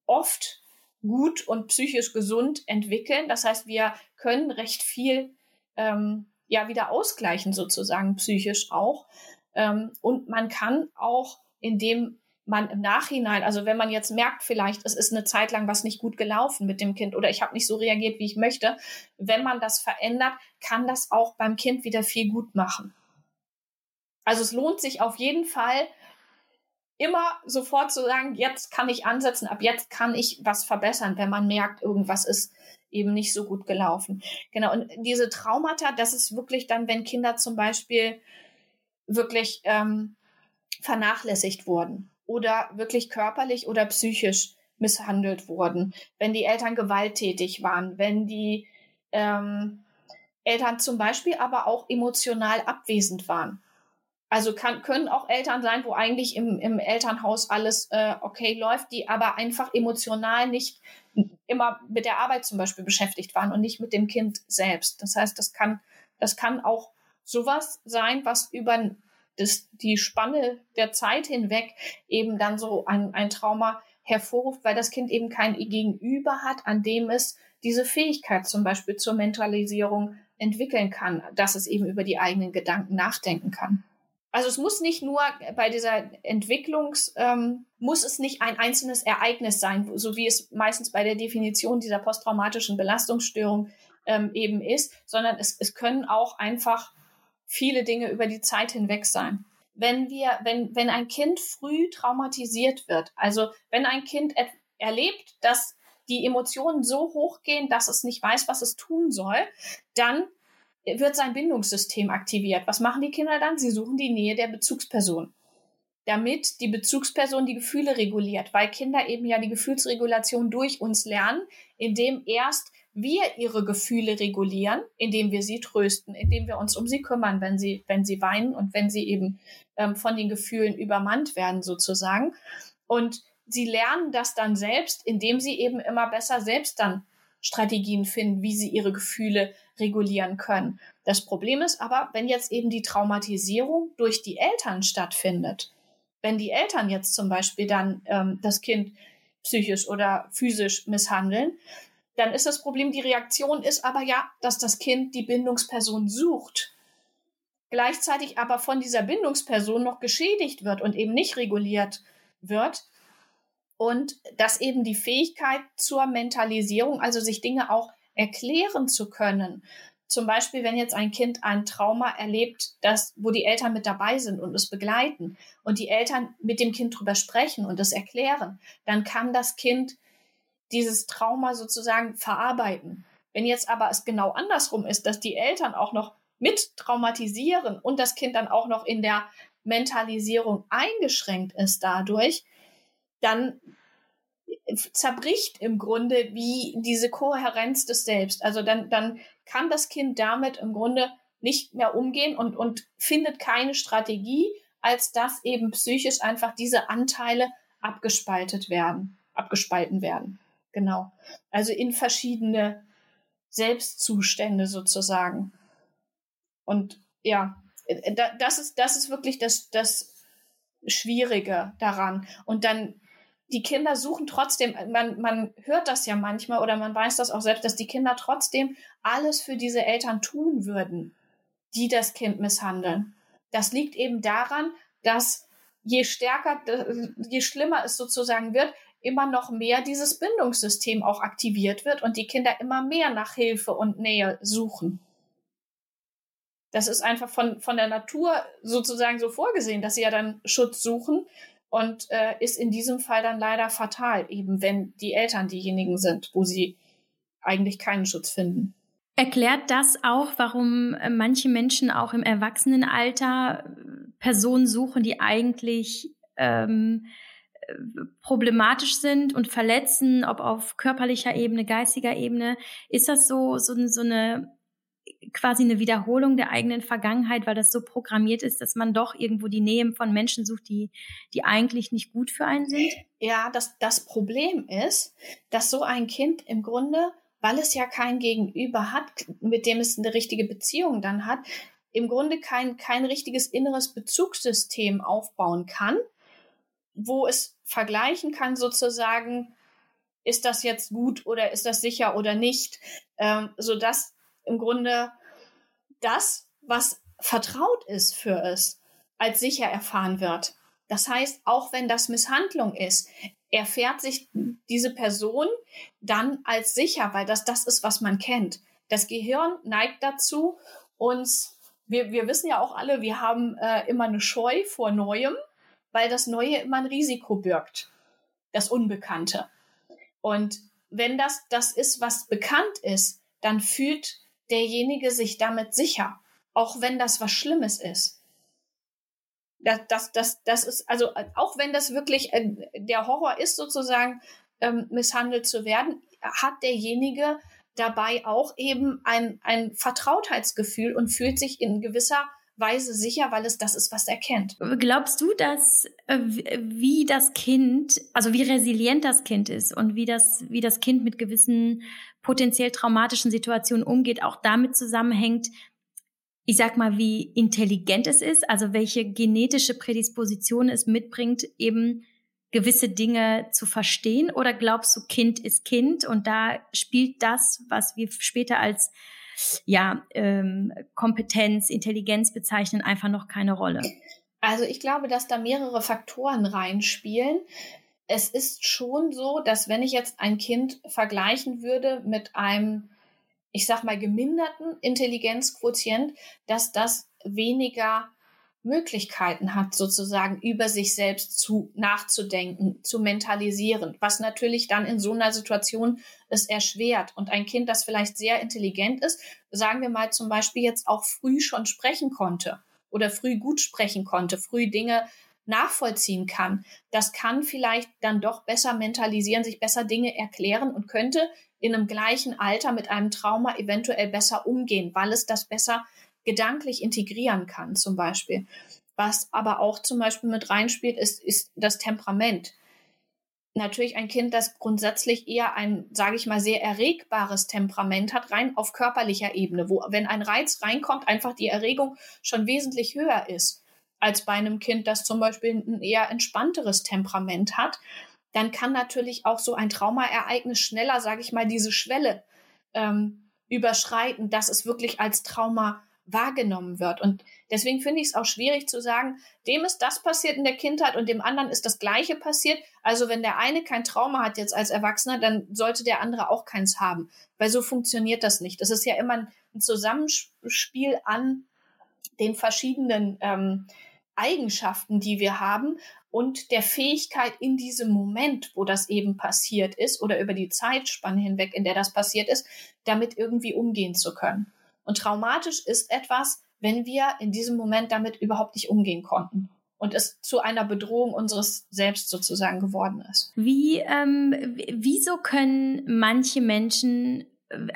Speaker 2: oft gut und psychisch gesund entwickeln. Das heißt, wir können recht viel ähm, ja wieder ausgleichen sozusagen psychisch auch. Ähm, und man kann auch, indem man im Nachhinein, also wenn man jetzt merkt, vielleicht es ist eine Zeit lang was nicht gut gelaufen mit dem Kind oder ich habe nicht so reagiert, wie ich möchte, wenn man das verändert, kann das auch beim Kind wieder viel gut machen. Also es lohnt sich auf jeden Fall, immer sofort zu sagen, jetzt kann ich ansetzen, ab jetzt kann ich was verbessern, wenn man merkt, irgendwas ist eben nicht so gut gelaufen. Genau, und diese Traumata, das ist wirklich dann, wenn Kinder zum Beispiel wirklich ähm, vernachlässigt wurden oder wirklich körperlich oder psychisch misshandelt wurden, wenn die Eltern gewalttätig waren, wenn die ähm, Eltern zum Beispiel aber auch emotional abwesend waren. Also kann, können auch Eltern sein, wo eigentlich im, im Elternhaus alles äh, okay läuft, die aber einfach emotional nicht immer mit der Arbeit zum Beispiel beschäftigt waren und nicht mit dem Kind selbst. Das heißt, das kann, das kann auch sowas sein, was über das, die Spanne der Zeit hinweg eben dann so ein, ein Trauma hervorruft, weil das Kind eben kein Gegenüber hat, an dem es diese Fähigkeit zum Beispiel zur Mentalisierung entwickeln kann, dass es eben über die eigenen Gedanken nachdenken kann. Also es muss nicht nur bei dieser Entwicklungs, ähm, muss es nicht ein einzelnes Ereignis sein, so wie es meistens bei der Definition dieser posttraumatischen Belastungsstörung ähm, eben ist, sondern es, es können auch einfach viele Dinge über die Zeit hinweg sein. Wenn wir, wenn, wenn ein Kind früh traumatisiert wird, also wenn ein Kind erlebt, dass die Emotionen so hoch gehen, dass es nicht weiß, was es tun soll, dann wird sein Bindungssystem aktiviert. Was machen die Kinder dann? Sie suchen die Nähe der Bezugsperson, damit die Bezugsperson die Gefühle reguliert, weil Kinder eben ja die Gefühlsregulation durch uns lernen, indem erst wir ihre Gefühle regulieren, indem wir sie trösten, indem wir uns um sie kümmern, wenn sie, wenn sie weinen und wenn sie eben ähm, von den Gefühlen übermannt werden sozusagen. Und sie lernen das dann selbst, indem sie eben immer besser selbst dann Strategien finden, wie sie ihre Gefühle regulieren können. Das Problem ist aber, wenn jetzt eben die Traumatisierung durch die Eltern stattfindet, wenn die Eltern jetzt zum Beispiel dann ähm, das Kind psychisch oder physisch misshandeln, dann ist das Problem, die Reaktion ist aber ja, dass das Kind die Bindungsperson sucht, gleichzeitig aber von dieser Bindungsperson noch geschädigt wird und eben nicht reguliert wird, und dass eben die Fähigkeit zur Mentalisierung, also sich Dinge auch erklären zu können. Zum Beispiel, wenn jetzt ein Kind ein Trauma erlebt, das, wo die Eltern mit dabei sind und es begleiten und die Eltern mit dem Kind drüber sprechen und es erklären, dann kann das Kind dieses Trauma sozusagen verarbeiten. Wenn jetzt aber es genau andersrum ist, dass die Eltern auch noch mit traumatisieren und das Kind dann auch noch in der Mentalisierung eingeschränkt ist dadurch, dann zerbricht im Grunde wie diese Kohärenz des Selbst. Also dann, dann kann das Kind damit im Grunde nicht mehr umgehen und, und findet keine Strategie, als dass eben psychisch einfach diese Anteile abgespaltet werden, abgespalten werden. Genau. Also in verschiedene Selbstzustände sozusagen. Und ja, das ist, das ist wirklich das, das Schwierige daran. Und dann die Kinder suchen trotzdem, man, man hört das ja manchmal oder man weiß das auch selbst, dass die Kinder trotzdem alles für diese Eltern tun würden, die das Kind misshandeln. Das liegt eben daran, dass je stärker, je schlimmer es sozusagen wird, immer noch mehr dieses Bindungssystem auch aktiviert wird und die Kinder immer mehr nach Hilfe und Nähe suchen. Das ist einfach von, von der Natur sozusagen so vorgesehen, dass sie ja dann Schutz suchen, und äh, ist in diesem Fall dann leider fatal, eben wenn die Eltern diejenigen sind, wo sie eigentlich keinen Schutz finden.
Speaker 1: Erklärt das auch, warum äh, manche Menschen auch im Erwachsenenalter äh, Personen suchen, die eigentlich ähm, äh, problematisch sind und verletzen, ob auf körperlicher Ebene, geistiger Ebene. Ist das so, so, so eine quasi eine Wiederholung der eigenen Vergangenheit, weil das so programmiert ist, dass man doch irgendwo die Nähe von Menschen sucht, die, die eigentlich nicht gut für einen sind?
Speaker 2: Ja, das, das Problem ist, dass so ein Kind im Grunde, weil es ja kein Gegenüber hat, mit dem es eine richtige Beziehung dann hat, im Grunde kein, kein richtiges inneres Bezugssystem aufbauen kann, wo es vergleichen kann sozusagen, ist das jetzt gut oder ist das sicher oder nicht, ähm, sodass im Grunde das, was vertraut ist für es, als sicher erfahren wird. Das heißt, auch wenn das Misshandlung ist, erfährt sich diese Person dann als sicher, weil das das ist, was man kennt. Das Gehirn neigt dazu, uns, wir, wir wissen ja auch alle, wir haben äh, immer eine Scheu vor Neuem, weil das Neue immer ein Risiko birgt, das Unbekannte. Und wenn das das ist, was bekannt ist, dann fühlt derjenige sich damit sicher, auch wenn das was Schlimmes ist. Das, das, das, das ist, also auch wenn das wirklich äh, der Horror ist, sozusagen ähm, misshandelt zu werden, hat derjenige dabei auch eben ein, ein Vertrautheitsgefühl und fühlt sich in gewisser Weise sicher, weil es das ist, was er kennt.
Speaker 1: Glaubst du, dass äh, wie das Kind, also wie resilient das Kind ist und wie das, wie das Kind mit gewissen potenziell traumatischen Situationen umgeht, auch damit zusammenhängt, ich sag mal, wie intelligent es ist, also welche genetische Prädisposition es mitbringt, eben gewisse Dinge zu verstehen? Oder glaubst du, Kind ist Kind und da spielt das, was wir später als ja, ähm, Kompetenz, Intelligenz bezeichnen, einfach noch keine Rolle?
Speaker 2: Also ich glaube, dass da mehrere Faktoren reinspielen. Es ist schon so, dass wenn ich jetzt ein Kind vergleichen würde mit einem, ich sag mal, geminderten Intelligenzquotient, dass das weniger Möglichkeiten hat, sozusagen über sich selbst zu nachzudenken, zu mentalisieren, was natürlich dann in so einer Situation es erschwert. Und ein Kind, das vielleicht sehr intelligent ist, sagen wir mal zum Beispiel jetzt auch früh schon sprechen konnte oder früh gut sprechen konnte, früh Dinge nachvollziehen kann, das kann vielleicht dann doch besser mentalisieren, sich besser Dinge erklären und könnte in einem gleichen Alter mit einem Trauma eventuell besser umgehen, weil es das besser gedanklich integrieren kann, zum Beispiel. Was aber auch zum Beispiel mit reinspielt, ist, ist das Temperament. Natürlich ein Kind, das grundsätzlich eher ein, sage ich mal, sehr erregbares Temperament hat, rein auf körperlicher Ebene, wo, wenn ein Reiz reinkommt, einfach die Erregung schon wesentlich höher ist als bei einem Kind, das zum Beispiel ein eher entspannteres Temperament hat, dann kann natürlich auch so ein Traumaereignis schneller, sage ich mal, diese Schwelle ähm, überschreiten, dass es wirklich als Trauma wahrgenommen wird. Und deswegen finde ich es auch schwierig zu sagen, dem ist das passiert in der Kindheit und dem anderen ist das Gleiche passiert. Also wenn der eine kein Trauma hat jetzt als Erwachsener, dann sollte der andere auch keins haben. Weil so funktioniert das nicht. Das ist ja immer ein Zusammenspiel an den verschiedenen ähm, Eigenschaften, die wir haben und der Fähigkeit in diesem Moment, wo das eben passiert ist oder über die Zeitspanne hinweg, in der das passiert ist, damit irgendwie umgehen zu können. Und traumatisch ist etwas, wenn wir in diesem Moment damit überhaupt nicht umgehen konnten und es zu einer Bedrohung unseres Selbst sozusagen geworden ist.
Speaker 1: Wie, ähm, wieso können manche Menschen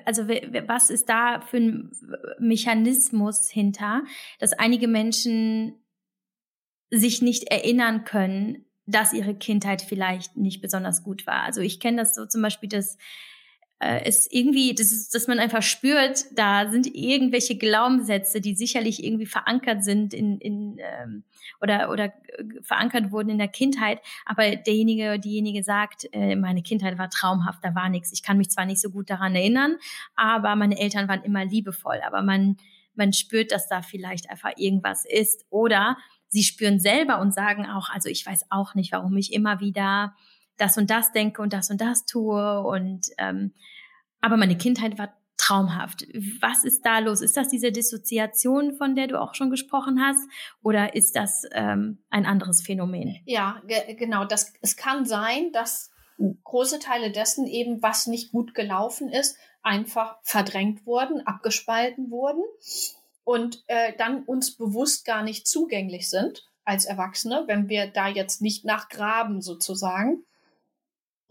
Speaker 1: also was ist da für ein Mechanismus hinter, dass einige Menschen sich nicht erinnern können, dass ihre Kindheit vielleicht nicht besonders gut war. Also ich kenne das so zum Beispiel, dass äh, es irgendwie, das ist, dass man einfach spürt, da sind irgendwelche Glaubenssätze, die sicherlich irgendwie verankert sind in, in ähm, oder oder verankert wurden in der Kindheit, aber derjenige, diejenige sagt, äh, meine Kindheit war traumhaft, da war nichts. Ich kann mich zwar nicht so gut daran erinnern, aber meine Eltern waren immer liebevoll, aber man man spürt, dass da vielleicht einfach irgendwas ist. Oder sie spüren selber und sagen auch, also ich weiß auch nicht, warum ich immer wieder das und das denke und das und das tue und ähm, aber meine Kindheit war traumhaft. Was ist da los? Ist das diese Dissoziation, von der du auch schon gesprochen hast, oder ist das ähm, ein anderes Phänomen?
Speaker 2: Ja, ge genau. Das, es kann sein, dass große Teile dessen eben, was nicht gut gelaufen ist, einfach verdrängt wurden, abgespalten wurden und äh, dann uns bewusst gar nicht zugänglich sind als Erwachsene, wenn wir da jetzt nicht nachgraben sozusagen.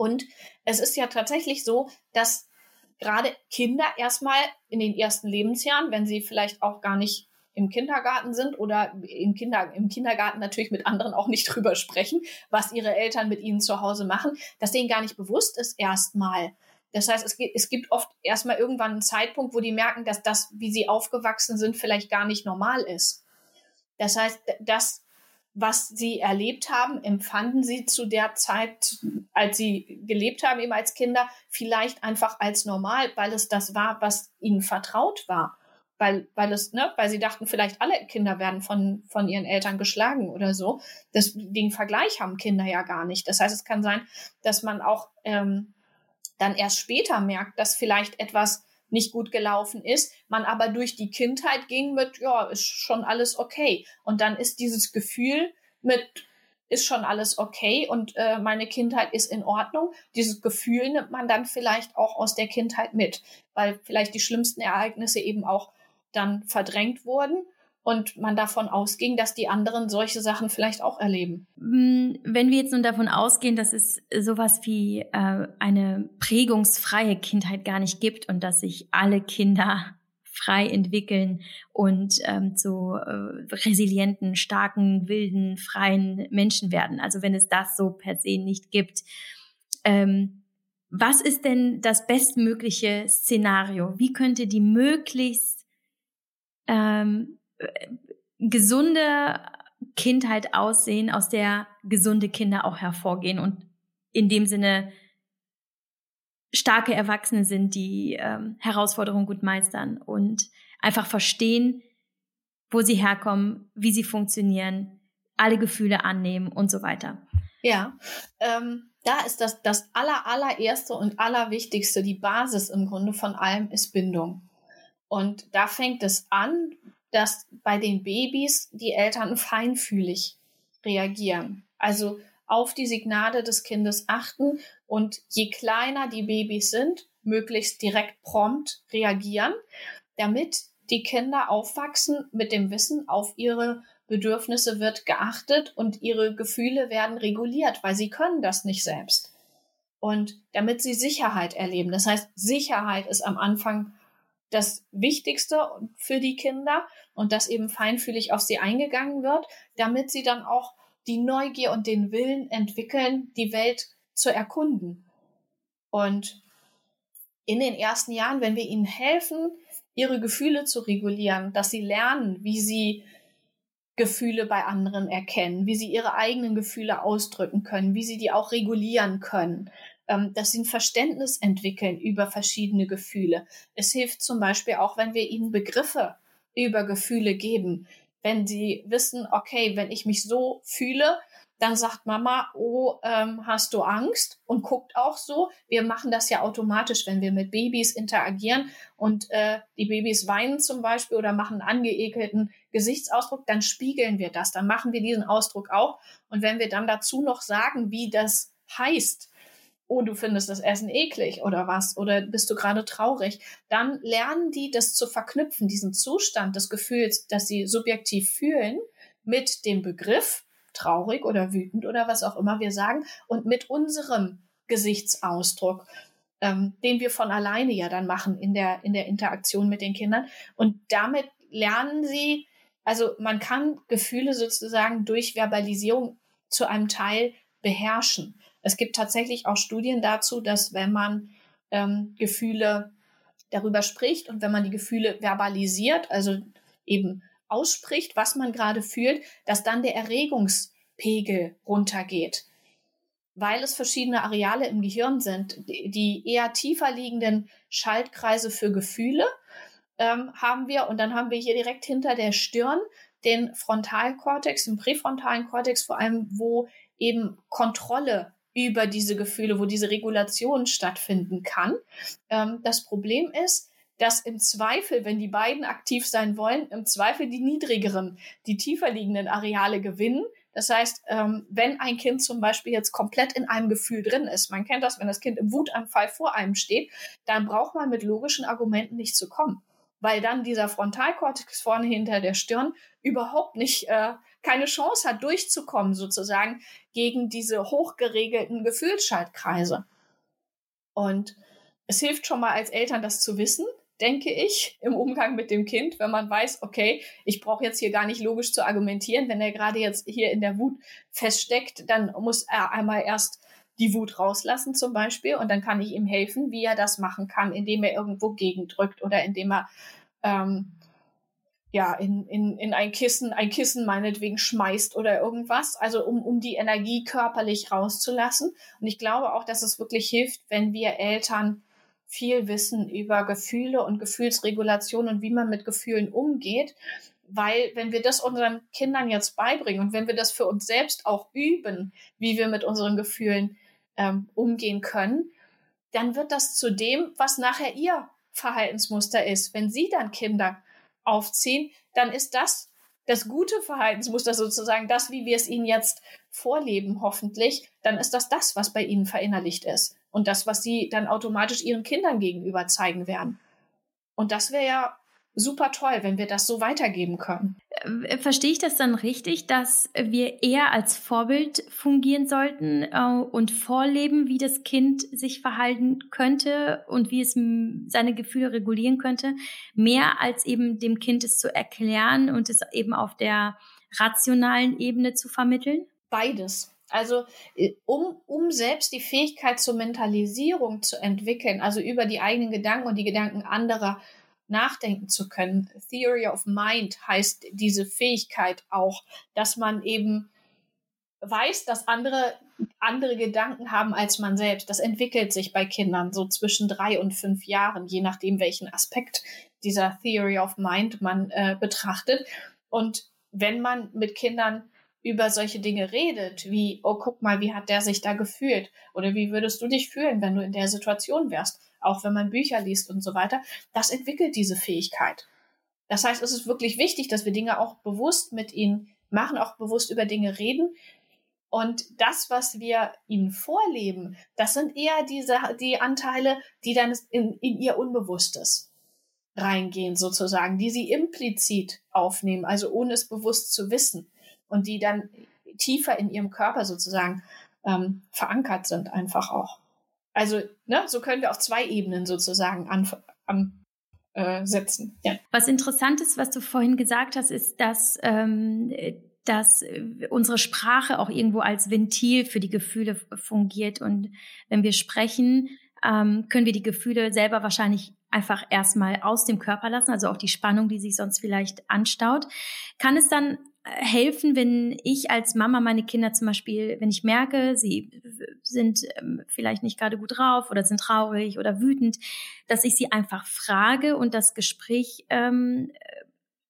Speaker 2: Und es ist ja tatsächlich so, dass gerade Kinder erstmal in den ersten Lebensjahren, wenn sie vielleicht auch gar nicht im Kindergarten sind oder im, Kinder, im Kindergarten natürlich mit anderen auch nicht drüber sprechen, was ihre Eltern mit ihnen zu Hause machen, dass denen gar nicht bewusst ist erstmal. Das heißt, es, gibt, es gibt oft erstmal irgendwann einen Zeitpunkt, wo die merken, dass das, wie sie aufgewachsen sind, vielleicht gar nicht normal ist. Das heißt, das was sie erlebt haben, empfanden sie zu der Zeit, als sie gelebt haben, eben als Kinder, vielleicht einfach als normal, weil es das war, was ihnen vertraut war, weil, weil es, ne, weil sie dachten, vielleicht alle Kinder werden von, von ihren Eltern geschlagen oder so. Das, den Vergleich haben Kinder ja gar nicht. Das heißt, es kann sein, dass man auch ähm, dann erst später merkt, dass vielleicht etwas nicht gut gelaufen ist, man aber durch die Kindheit ging mit, ja, ist schon alles okay. Und dann ist dieses Gefühl mit, ist schon alles okay und äh, meine Kindheit ist in Ordnung. Dieses Gefühl nimmt man dann vielleicht auch aus der Kindheit mit, weil vielleicht die schlimmsten Ereignisse eben auch dann verdrängt wurden und man davon ausging, dass die anderen solche Sachen vielleicht auch erleben.
Speaker 1: Mm, wenn wir jetzt nun davon ausgehen, dass es sowas wie äh, eine prägungsfreie Kindheit gar nicht gibt und dass sich alle Kinder frei entwickeln und ähm, zu äh, resilienten, starken, wilden, freien Menschen werden. Also wenn es das so per se nicht gibt, ähm, was ist denn das bestmögliche Szenario? Wie könnte die möglichst ähm, gesunde Kindheit aussehen, aus der gesunde Kinder auch hervorgehen und in dem Sinne starke Erwachsene sind, die ähm, Herausforderungen gut meistern und einfach verstehen, wo sie herkommen, wie sie funktionieren, alle Gefühle annehmen und so weiter.
Speaker 2: Ja, ähm, da ist das, das aller, allererste und allerwichtigste, die Basis im Grunde von allem ist Bindung. Und da fängt es an, dass bei den Babys die Eltern feinfühlig reagieren. Also auf die Signale des Kindes achten und je kleiner die Babys sind, möglichst direkt prompt reagieren, damit die Kinder aufwachsen mit dem Wissen, auf ihre Bedürfnisse wird geachtet und ihre Gefühle werden reguliert, weil sie können das nicht selbst. Und damit sie Sicherheit erleben. Das heißt, Sicherheit ist am Anfang das Wichtigste für die Kinder und dass eben feinfühlig auf sie eingegangen wird, damit sie dann auch die Neugier und den Willen entwickeln, die Welt zu erkunden. Und in den ersten Jahren, wenn wir ihnen helfen, ihre Gefühle zu regulieren, dass sie lernen, wie sie Gefühle bei anderen erkennen, wie sie ihre eigenen Gefühle ausdrücken können, wie sie die auch regulieren können, ähm, dass sie ein Verständnis entwickeln über verschiedene Gefühle. Es hilft zum Beispiel auch, wenn wir ihnen Begriffe über Gefühle geben. Wenn sie wissen, okay, wenn ich mich so fühle, dann sagt Mama, oh, ähm, hast du Angst? Und guckt auch so. Wir machen das ja automatisch, wenn wir mit Babys interagieren und äh, die Babys weinen zum Beispiel oder machen einen angeekelten Gesichtsausdruck, dann spiegeln wir das, dann machen wir diesen Ausdruck auch. Und wenn wir dann dazu noch sagen, wie das heißt, oh, du findest das Essen eklig oder was, oder bist du gerade traurig, dann lernen die das zu verknüpfen, diesen Zustand des Gefühls, das sie subjektiv fühlen, mit dem Begriff traurig oder wütend oder was auch immer wir sagen und mit unserem Gesichtsausdruck, ähm, den wir von alleine ja dann machen in der, in der Interaktion mit den Kindern. Und damit lernen sie, also man kann Gefühle sozusagen durch Verbalisierung zu einem Teil beherrschen. Es gibt tatsächlich auch Studien dazu, dass wenn man ähm, Gefühle darüber spricht und wenn man die Gefühle verbalisiert, also eben ausspricht, was man gerade fühlt, dass dann der Erregungspegel runtergeht. Weil es verschiedene Areale im Gehirn sind, die eher tiefer liegenden Schaltkreise für Gefühle ähm, haben wir und dann haben wir hier direkt hinter der Stirn den Frontalkortex, den präfrontalen Kortex vor allem, wo eben Kontrolle über diese Gefühle, wo diese Regulation stattfinden kann. Ähm, das Problem ist, dass im Zweifel, wenn die beiden aktiv sein wollen, im Zweifel die niedrigeren, die tiefer liegenden Areale gewinnen. Das heißt, ähm, wenn ein Kind zum Beispiel jetzt komplett in einem Gefühl drin ist, man kennt das, wenn das Kind im Wutanfall vor einem steht, dann braucht man mit logischen Argumenten nicht zu kommen, weil dann dieser Frontalkortex vorne hinter der Stirn überhaupt nicht äh, keine Chance hat, durchzukommen sozusagen gegen diese hochgeregelten Gefühlsschaltkreise. Und es hilft schon mal als Eltern, das zu wissen, denke ich, im Umgang mit dem Kind, wenn man weiß, okay, ich brauche jetzt hier gar nicht logisch zu argumentieren. Wenn er gerade jetzt hier in der Wut feststeckt, dann muss er einmal erst die Wut rauslassen zum Beispiel und dann kann ich ihm helfen, wie er das machen kann, indem er irgendwo gegendrückt oder indem er ähm, ja, in, in, in ein Kissen, ein Kissen meinetwegen schmeißt oder irgendwas, also um, um die Energie körperlich rauszulassen. Und ich glaube auch, dass es wirklich hilft, wenn wir Eltern viel wissen über Gefühle und Gefühlsregulation und wie man mit Gefühlen umgeht. Weil wenn wir das unseren Kindern jetzt beibringen und wenn wir das für uns selbst auch üben, wie wir mit unseren Gefühlen ähm, umgehen können, dann wird das zu dem, was nachher ihr Verhaltensmuster ist. Wenn Sie dann Kinder aufziehen, dann ist das das gute Verhaltensmuster sozusagen, das, wie wir es ihnen jetzt vorleben, hoffentlich, dann ist das das, was bei ihnen verinnerlicht ist. Und das, was sie dann automatisch ihren Kindern gegenüber zeigen werden. Und das wäre ja super toll, wenn wir das so weitergeben können.
Speaker 1: Äh, verstehe ich das dann richtig, dass wir eher als Vorbild fungieren sollten äh, und vorleben, wie das Kind sich verhalten könnte und wie es seine Gefühle regulieren könnte, mehr als eben dem Kind es zu erklären und es eben auf der rationalen Ebene zu vermitteln?
Speaker 2: Beides. Also äh, um, um selbst die Fähigkeit zur Mentalisierung zu entwickeln, also über die eigenen Gedanken und die Gedanken anderer nachdenken zu können. Theory of Mind heißt diese Fähigkeit auch, dass man eben weiß, dass andere andere Gedanken haben als man selbst. Das entwickelt sich bei Kindern so zwischen drei und fünf Jahren, je nachdem, welchen Aspekt dieser Theory of Mind man äh, betrachtet. Und wenn man mit Kindern über solche Dinge redet, wie, oh, guck mal, wie hat der sich da gefühlt? Oder wie würdest du dich fühlen, wenn du in der Situation wärst? Auch wenn man Bücher liest und so weiter. Das entwickelt diese Fähigkeit. Das heißt, es ist wirklich wichtig, dass wir Dinge auch bewusst mit ihnen machen, auch bewusst über Dinge reden. Und das, was wir ihnen vorleben, das sind eher diese, die Anteile, die dann in, in ihr Unbewusstes reingehen, sozusagen, die sie implizit aufnehmen, also ohne es bewusst zu wissen und die dann tiefer in ihrem Körper sozusagen ähm, verankert sind, einfach auch. Also, ne, so können wir auf zwei Ebenen sozusagen an, äh. Ja.
Speaker 1: Was interessant ist, was du vorhin gesagt hast, ist, dass ähm, dass unsere Sprache auch irgendwo als Ventil für die Gefühle fungiert. Und wenn wir sprechen, ähm, können wir die Gefühle selber wahrscheinlich einfach erstmal aus dem Körper lassen, also auch die Spannung, die sich sonst vielleicht anstaut. Kann es dann helfen, wenn ich als Mama meine Kinder zum Beispiel, wenn ich merke, sie sind ähm, vielleicht nicht gerade gut drauf oder sind traurig oder wütend, dass ich sie einfach frage und das Gespräch ähm,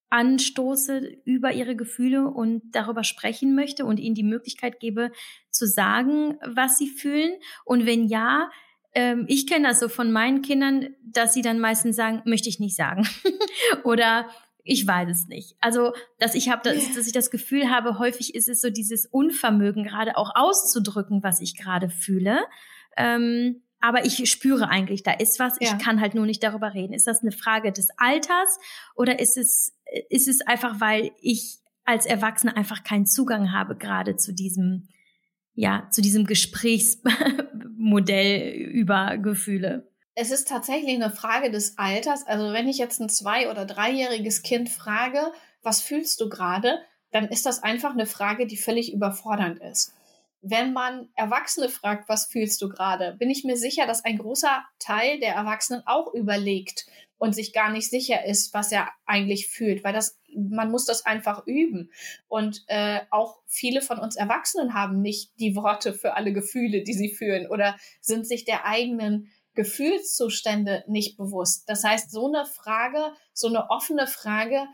Speaker 1: anstoße über ihre Gefühle und darüber sprechen möchte und ihnen die Möglichkeit gebe zu sagen, was sie fühlen. Und wenn ja, ähm, ich kenne das so von meinen Kindern, dass sie dann meistens sagen, möchte ich nicht sagen. oder ich weiß es nicht. Also, dass ich habe, dass, dass ich das Gefühl habe, häufig ist es so dieses Unvermögen, gerade auch auszudrücken, was ich gerade fühle. Ähm, aber ich spüre eigentlich, da ist was. Ja. Ich kann halt nur nicht darüber reden. Ist das eine Frage des Alters oder ist es ist es einfach, weil ich als Erwachsene einfach keinen Zugang habe gerade zu diesem ja zu diesem Gesprächsmodell über Gefühle?
Speaker 2: Es ist tatsächlich eine Frage des Alters. Also wenn ich jetzt ein zwei- oder dreijähriges Kind frage, was fühlst du gerade, dann ist das einfach eine Frage, die völlig überfordernd ist. Wenn man Erwachsene fragt, was fühlst du gerade, bin ich mir sicher, dass ein großer Teil der Erwachsenen auch überlegt und sich gar nicht sicher ist, was er eigentlich fühlt, weil das man muss das einfach üben. Und äh, auch viele von uns Erwachsenen haben nicht die Worte für alle Gefühle, die sie fühlen oder sind sich der eigenen Gefühlszustände nicht bewusst. Das heißt, so eine Frage, so eine offene Frage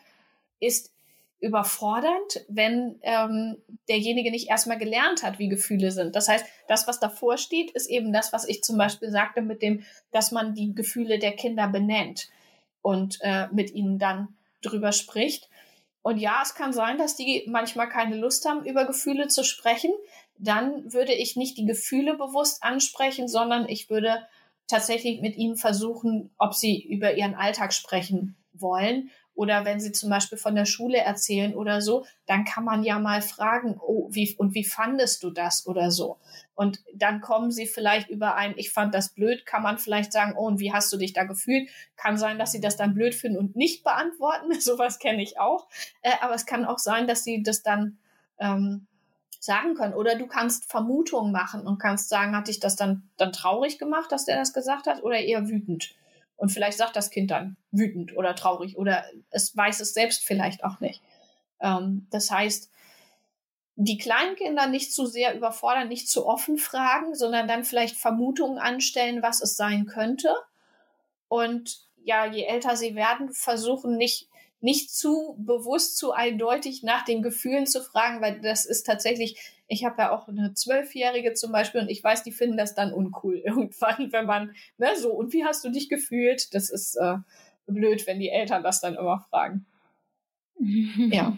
Speaker 2: ist überfordernd, wenn ähm, derjenige nicht erstmal gelernt hat, wie Gefühle sind. Das heißt, das, was davor steht, ist eben das, was ich zum Beispiel sagte mit dem, dass man die Gefühle der Kinder benennt und äh, mit ihnen dann drüber spricht. Und ja, es kann sein, dass die manchmal keine Lust haben, über Gefühle zu sprechen. Dann würde ich nicht die Gefühle bewusst ansprechen, sondern ich würde tatsächlich mit ihnen versuchen, ob sie über ihren Alltag sprechen wollen. Oder wenn sie zum Beispiel von der Schule erzählen oder so, dann kann man ja mal fragen, oh, wie, und wie fandest du das oder so? Und dann kommen sie vielleicht über ein, ich fand das blöd, kann man vielleicht sagen, oh, und wie hast du dich da gefühlt? Kann sein, dass sie das dann blöd finden und nicht beantworten. Sowas kenne ich auch. Äh, aber es kann auch sein, dass sie das dann ähm, sagen können. Oder du kannst Vermutungen machen und kannst sagen, hat dich das dann, dann traurig gemacht, dass der das gesagt hat, oder eher wütend? Und vielleicht sagt das Kind dann wütend oder traurig oder es weiß es selbst vielleicht auch nicht. Ähm, das heißt, die Kleinkinder nicht zu sehr überfordern, nicht zu offen fragen, sondern dann vielleicht Vermutungen anstellen, was es sein könnte. Und ja, je älter sie werden, versuchen nicht nicht zu bewusst, zu eindeutig nach den Gefühlen zu fragen, weil das ist tatsächlich, ich habe ja auch eine Zwölfjährige zum Beispiel und ich weiß, die finden das dann uncool irgendwann, wenn man, ne, so, und wie hast du dich gefühlt? Das ist äh, blöd, wenn die Eltern das dann immer fragen.
Speaker 1: ja.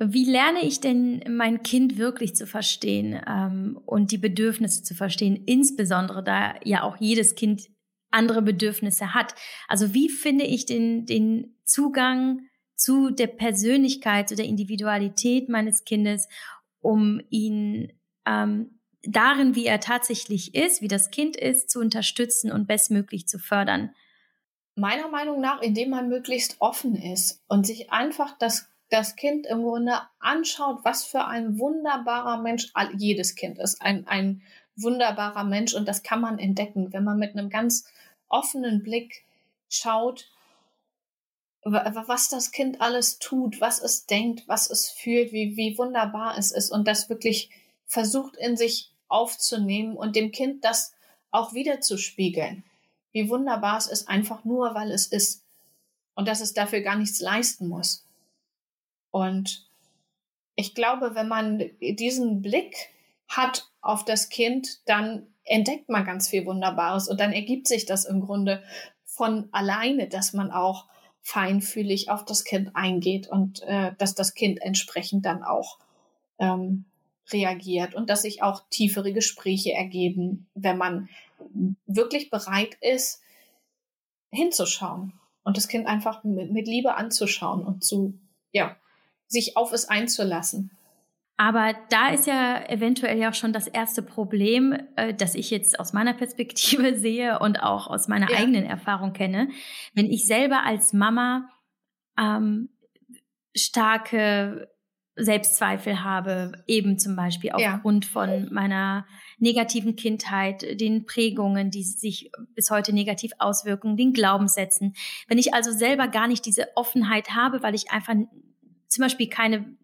Speaker 1: Wie lerne ich denn mein Kind wirklich zu verstehen ähm, und die Bedürfnisse zu verstehen, insbesondere da ja auch jedes Kind andere Bedürfnisse hat. Also wie finde ich den, den Zugang zu der Persönlichkeit, zu der Individualität meines Kindes, um ihn ähm, darin, wie er tatsächlich ist, wie das Kind ist, zu unterstützen und bestmöglich zu fördern?
Speaker 2: Meiner Meinung nach, indem man möglichst offen ist und sich einfach das, das Kind im Grunde anschaut, was für ein wunderbarer Mensch jedes Kind ist. Ein, ein wunderbarer Mensch und das kann man entdecken, wenn man mit einem ganz offenen Blick schaut, was das Kind alles tut, was es denkt, was es fühlt, wie, wie wunderbar es ist und das wirklich versucht in sich aufzunehmen und dem Kind das auch wieder zu spiegeln. Wie wunderbar es ist, einfach nur, weil es ist und dass es dafür gar nichts leisten muss. Und ich glaube, wenn man diesen Blick hat auf das Kind, dann entdeckt man ganz viel Wunderbares und dann ergibt sich das im Grunde von alleine, dass man auch feinfühlig auf das Kind eingeht und äh, dass das Kind entsprechend dann auch ähm, reagiert und dass sich auch tiefere Gespräche ergeben, wenn man wirklich bereit ist, hinzuschauen und das Kind einfach mit, mit Liebe anzuschauen und zu, ja, sich auf es einzulassen.
Speaker 1: Aber da ist ja eventuell ja auch schon das erste Problem, äh, das ich jetzt aus meiner Perspektive sehe und auch aus meiner ja. eigenen Erfahrung kenne. Wenn ich selber als Mama ähm, starke Selbstzweifel habe, eben zum Beispiel aufgrund ja. von meiner negativen Kindheit, den Prägungen, die sich bis heute negativ auswirken, den Glaubenssätzen. Wenn ich also selber gar nicht diese Offenheit habe, weil ich einfach zum Beispiel keine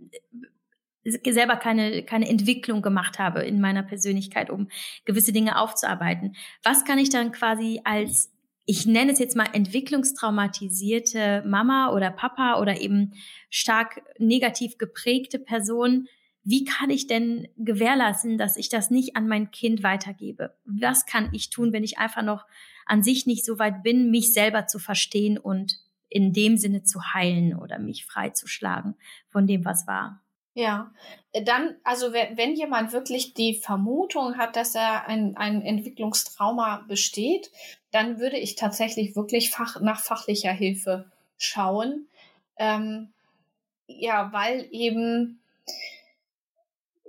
Speaker 1: selber keine, keine Entwicklung gemacht habe in meiner Persönlichkeit, um gewisse Dinge aufzuarbeiten. Was kann ich dann quasi als, ich nenne es jetzt mal entwicklungstraumatisierte Mama oder Papa oder eben stark negativ geprägte Person, wie kann ich denn gewährleisten, dass ich das nicht an mein Kind weitergebe? Was kann ich tun, wenn ich einfach noch an sich nicht so weit bin, mich selber zu verstehen und in dem Sinne zu heilen oder mich frei zu schlagen von dem, was war?
Speaker 2: Ja, äh, dann, also wenn, wenn jemand wirklich die Vermutung hat, dass er ein, ein Entwicklungstrauma besteht, dann würde ich tatsächlich wirklich fach, nach fachlicher Hilfe schauen. Ähm, ja, weil eben,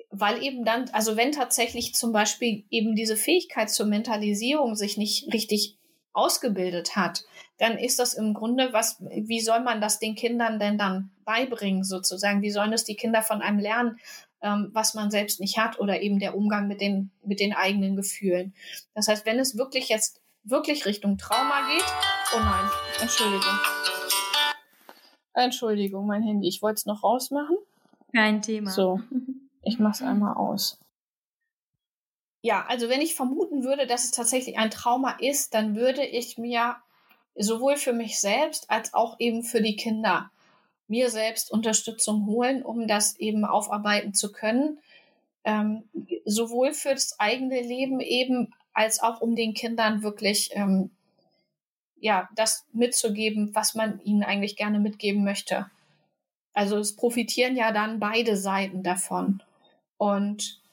Speaker 2: weil eben dann, also wenn tatsächlich zum Beispiel eben diese Fähigkeit zur Mentalisierung sich nicht richtig ausgebildet hat, dann ist das im Grunde was, wie soll man das den Kindern denn dann beibringen sozusagen? Wie sollen es die Kinder von einem lernen, ähm, was man selbst nicht hat oder eben der Umgang mit den, mit den eigenen Gefühlen? Das heißt, wenn es wirklich jetzt wirklich Richtung Trauma geht, oh nein, Entschuldigung. Entschuldigung, mein Handy. Ich wollte es noch rausmachen.
Speaker 1: Kein Thema.
Speaker 2: So, ich mache es einmal aus. Ja, also wenn ich vermuten würde, dass es tatsächlich ein Trauma ist, dann würde ich mir sowohl für mich selbst als auch eben für die Kinder mir selbst Unterstützung holen, um das eben aufarbeiten zu können. Ähm, sowohl für das eigene Leben eben als auch um den Kindern wirklich ähm, ja das mitzugeben, was man ihnen eigentlich gerne mitgeben möchte. Also es profitieren ja dann beide Seiten davon. Und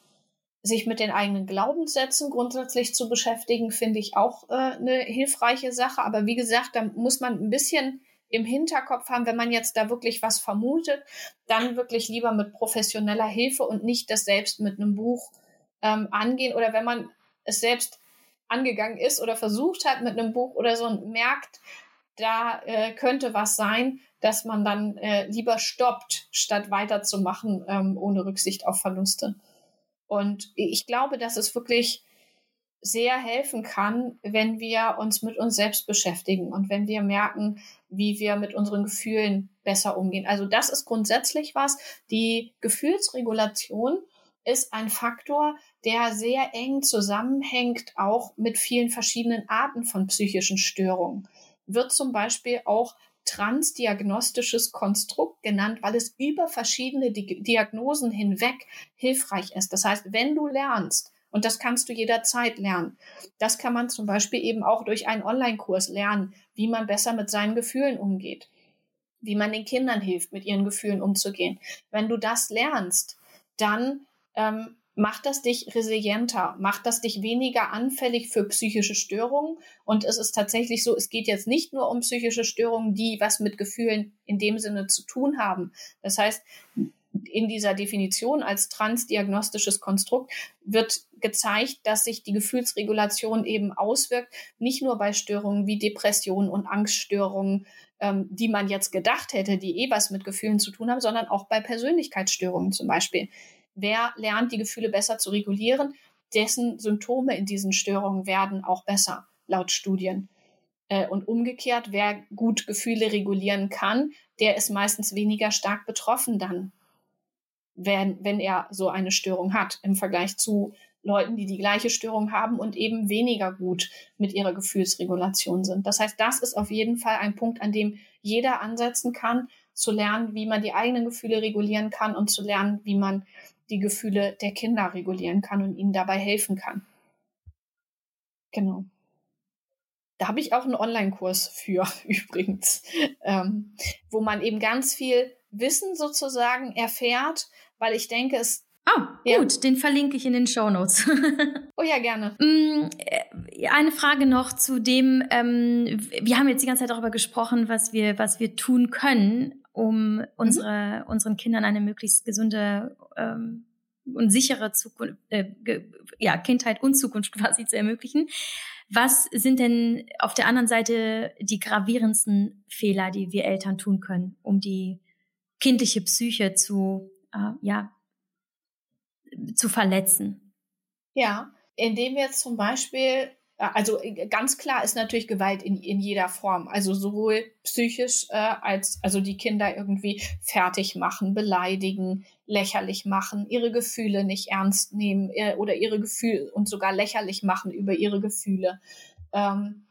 Speaker 2: sich mit den eigenen Glaubenssätzen grundsätzlich zu beschäftigen, finde ich auch äh, eine hilfreiche Sache. Aber wie gesagt, da muss man ein bisschen im Hinterkopf haben, wenn man jetzt da wirklich was vermutet, dann wirklich lieber mit professioneller Hilfe und nicht das selbst mit einem Buch ähm, angehen. Oder wenn man es selbst angegangen ist oder versucht hat mit einem Buch oder so und merkt, da äh, könnte was sein, dass man dann äh, lieber stoppt, statt weiterzumachen, ähm, ohne Rücksicht auf Verluste. Und ich glaube, dass es wirklich sehr helfen kann, wenn wir uns mit uns selbst beschäftigen und wenn wir merken, wie wir mit unseren Gefühlen besser umgehen. Also das ist grundsätzlich was. Die Gefühlsregulation ist ein Faktor, der sehr eng zusammenhängt auch mit vielen verschiedenen Arten von psychischen Störungen. Wird zum Beispiel auch transdiagnostisches Konstrukt genannt, weil es über verschiedene Diagnosen hinweg hilfreich ist. Das heißt, wenn du lernst, und das kannst du jederzeit lernen. Das kann man zum Beispiel eben auch durch einen Online-Kurs lernen, wie man besser mit seinen Gefühlen umgeht, wie man den Kindern hilft, mit ihren Gefühlen umzugehen. Wenn du das lernst, dann ähm, macht das dich resilienter, macht das dich weniger anfällig für psychische Störungen. Und es ist tatsächlich so, es geht jetzt nicht nur um psychische Störungen, die was mit Gefühlen in dem Sinne zu tun haben. Das heißt, in dieser Definition als transdiagnostisches Konstrukt wird gezeigt, dass sich die Gefühlsregulation eben auswirkt, nicht nur bei Störungen wie Depressionen und Angststörungen, ähm, die man jetzt gedacht hätte, die eh was mit Gefühlen zu tun haben, sondern auch bei Persönlichkeitsstörungen zum Beispiel. Wer lernt, die Gefühle besser zu regulieren, dessen Symptome in diesen Störungen werden auch besser, laut Studien. Äh, und umgekehrt, wer gut Gefühle regulieren kann, der ist meistens weniger stark betroffen dann, wenn, wenn er so eine Störung hat, im Vergleich zu Leuten, die die gleiche Störung haben und eben weniger gut mit ihrer Gefühlsregulation sind. Das heißt, das ist auf jeden Fall ein Punkt, an dem jeder ansetzen kann, zu lernen, wie man die eigenen Gefühle regulieren kann und zu lernen, wie man die Gefühle der Kinder regulieren kann und ihnen dabei helfen kann. Genau. Da habe ich auch einen Online-Kurs für übrigens, ähm, wo man eben ganz viel Wissen sozusagen erfährt, weil ich denke, es
Speaker 1: Ah, oh, gut, ja. den verlinke ich in den Show Notes.
Speaker 2: oh ja, gerne.
Speaker 1: Mm, äh, eine Frage noch zu dem, ähm, wir haben jetzt die ganze Zeit darüber gesprochen, was wir, was wir tun können, um mhm. unsere, unseren Kindern eine möglichst gesunde ähm, und sichere Zukunft, äh, ja, Kindheit und Zukunft quasi zu ermöglichen. Was sind denn auf der anderen Seite die gravierendsten Fehler, die wir Eltern tun können, um die kindliche Psyche zu, äh, ja, zu verletzen?
Speaker 2: Ja, indem wir zum Beispiel also äh, ganz klar ist natürlich Gewalt in, in jeder Form. Also sowohl psychisch äh, als also die Kinder irgendwie fertig machen, beleidigen, lächerlich machen, ihre Gefühle nicht ernst nehmen äh, oder ihre Gefühle und sogar lächerlich machen über ihre Gefühle. Ähm,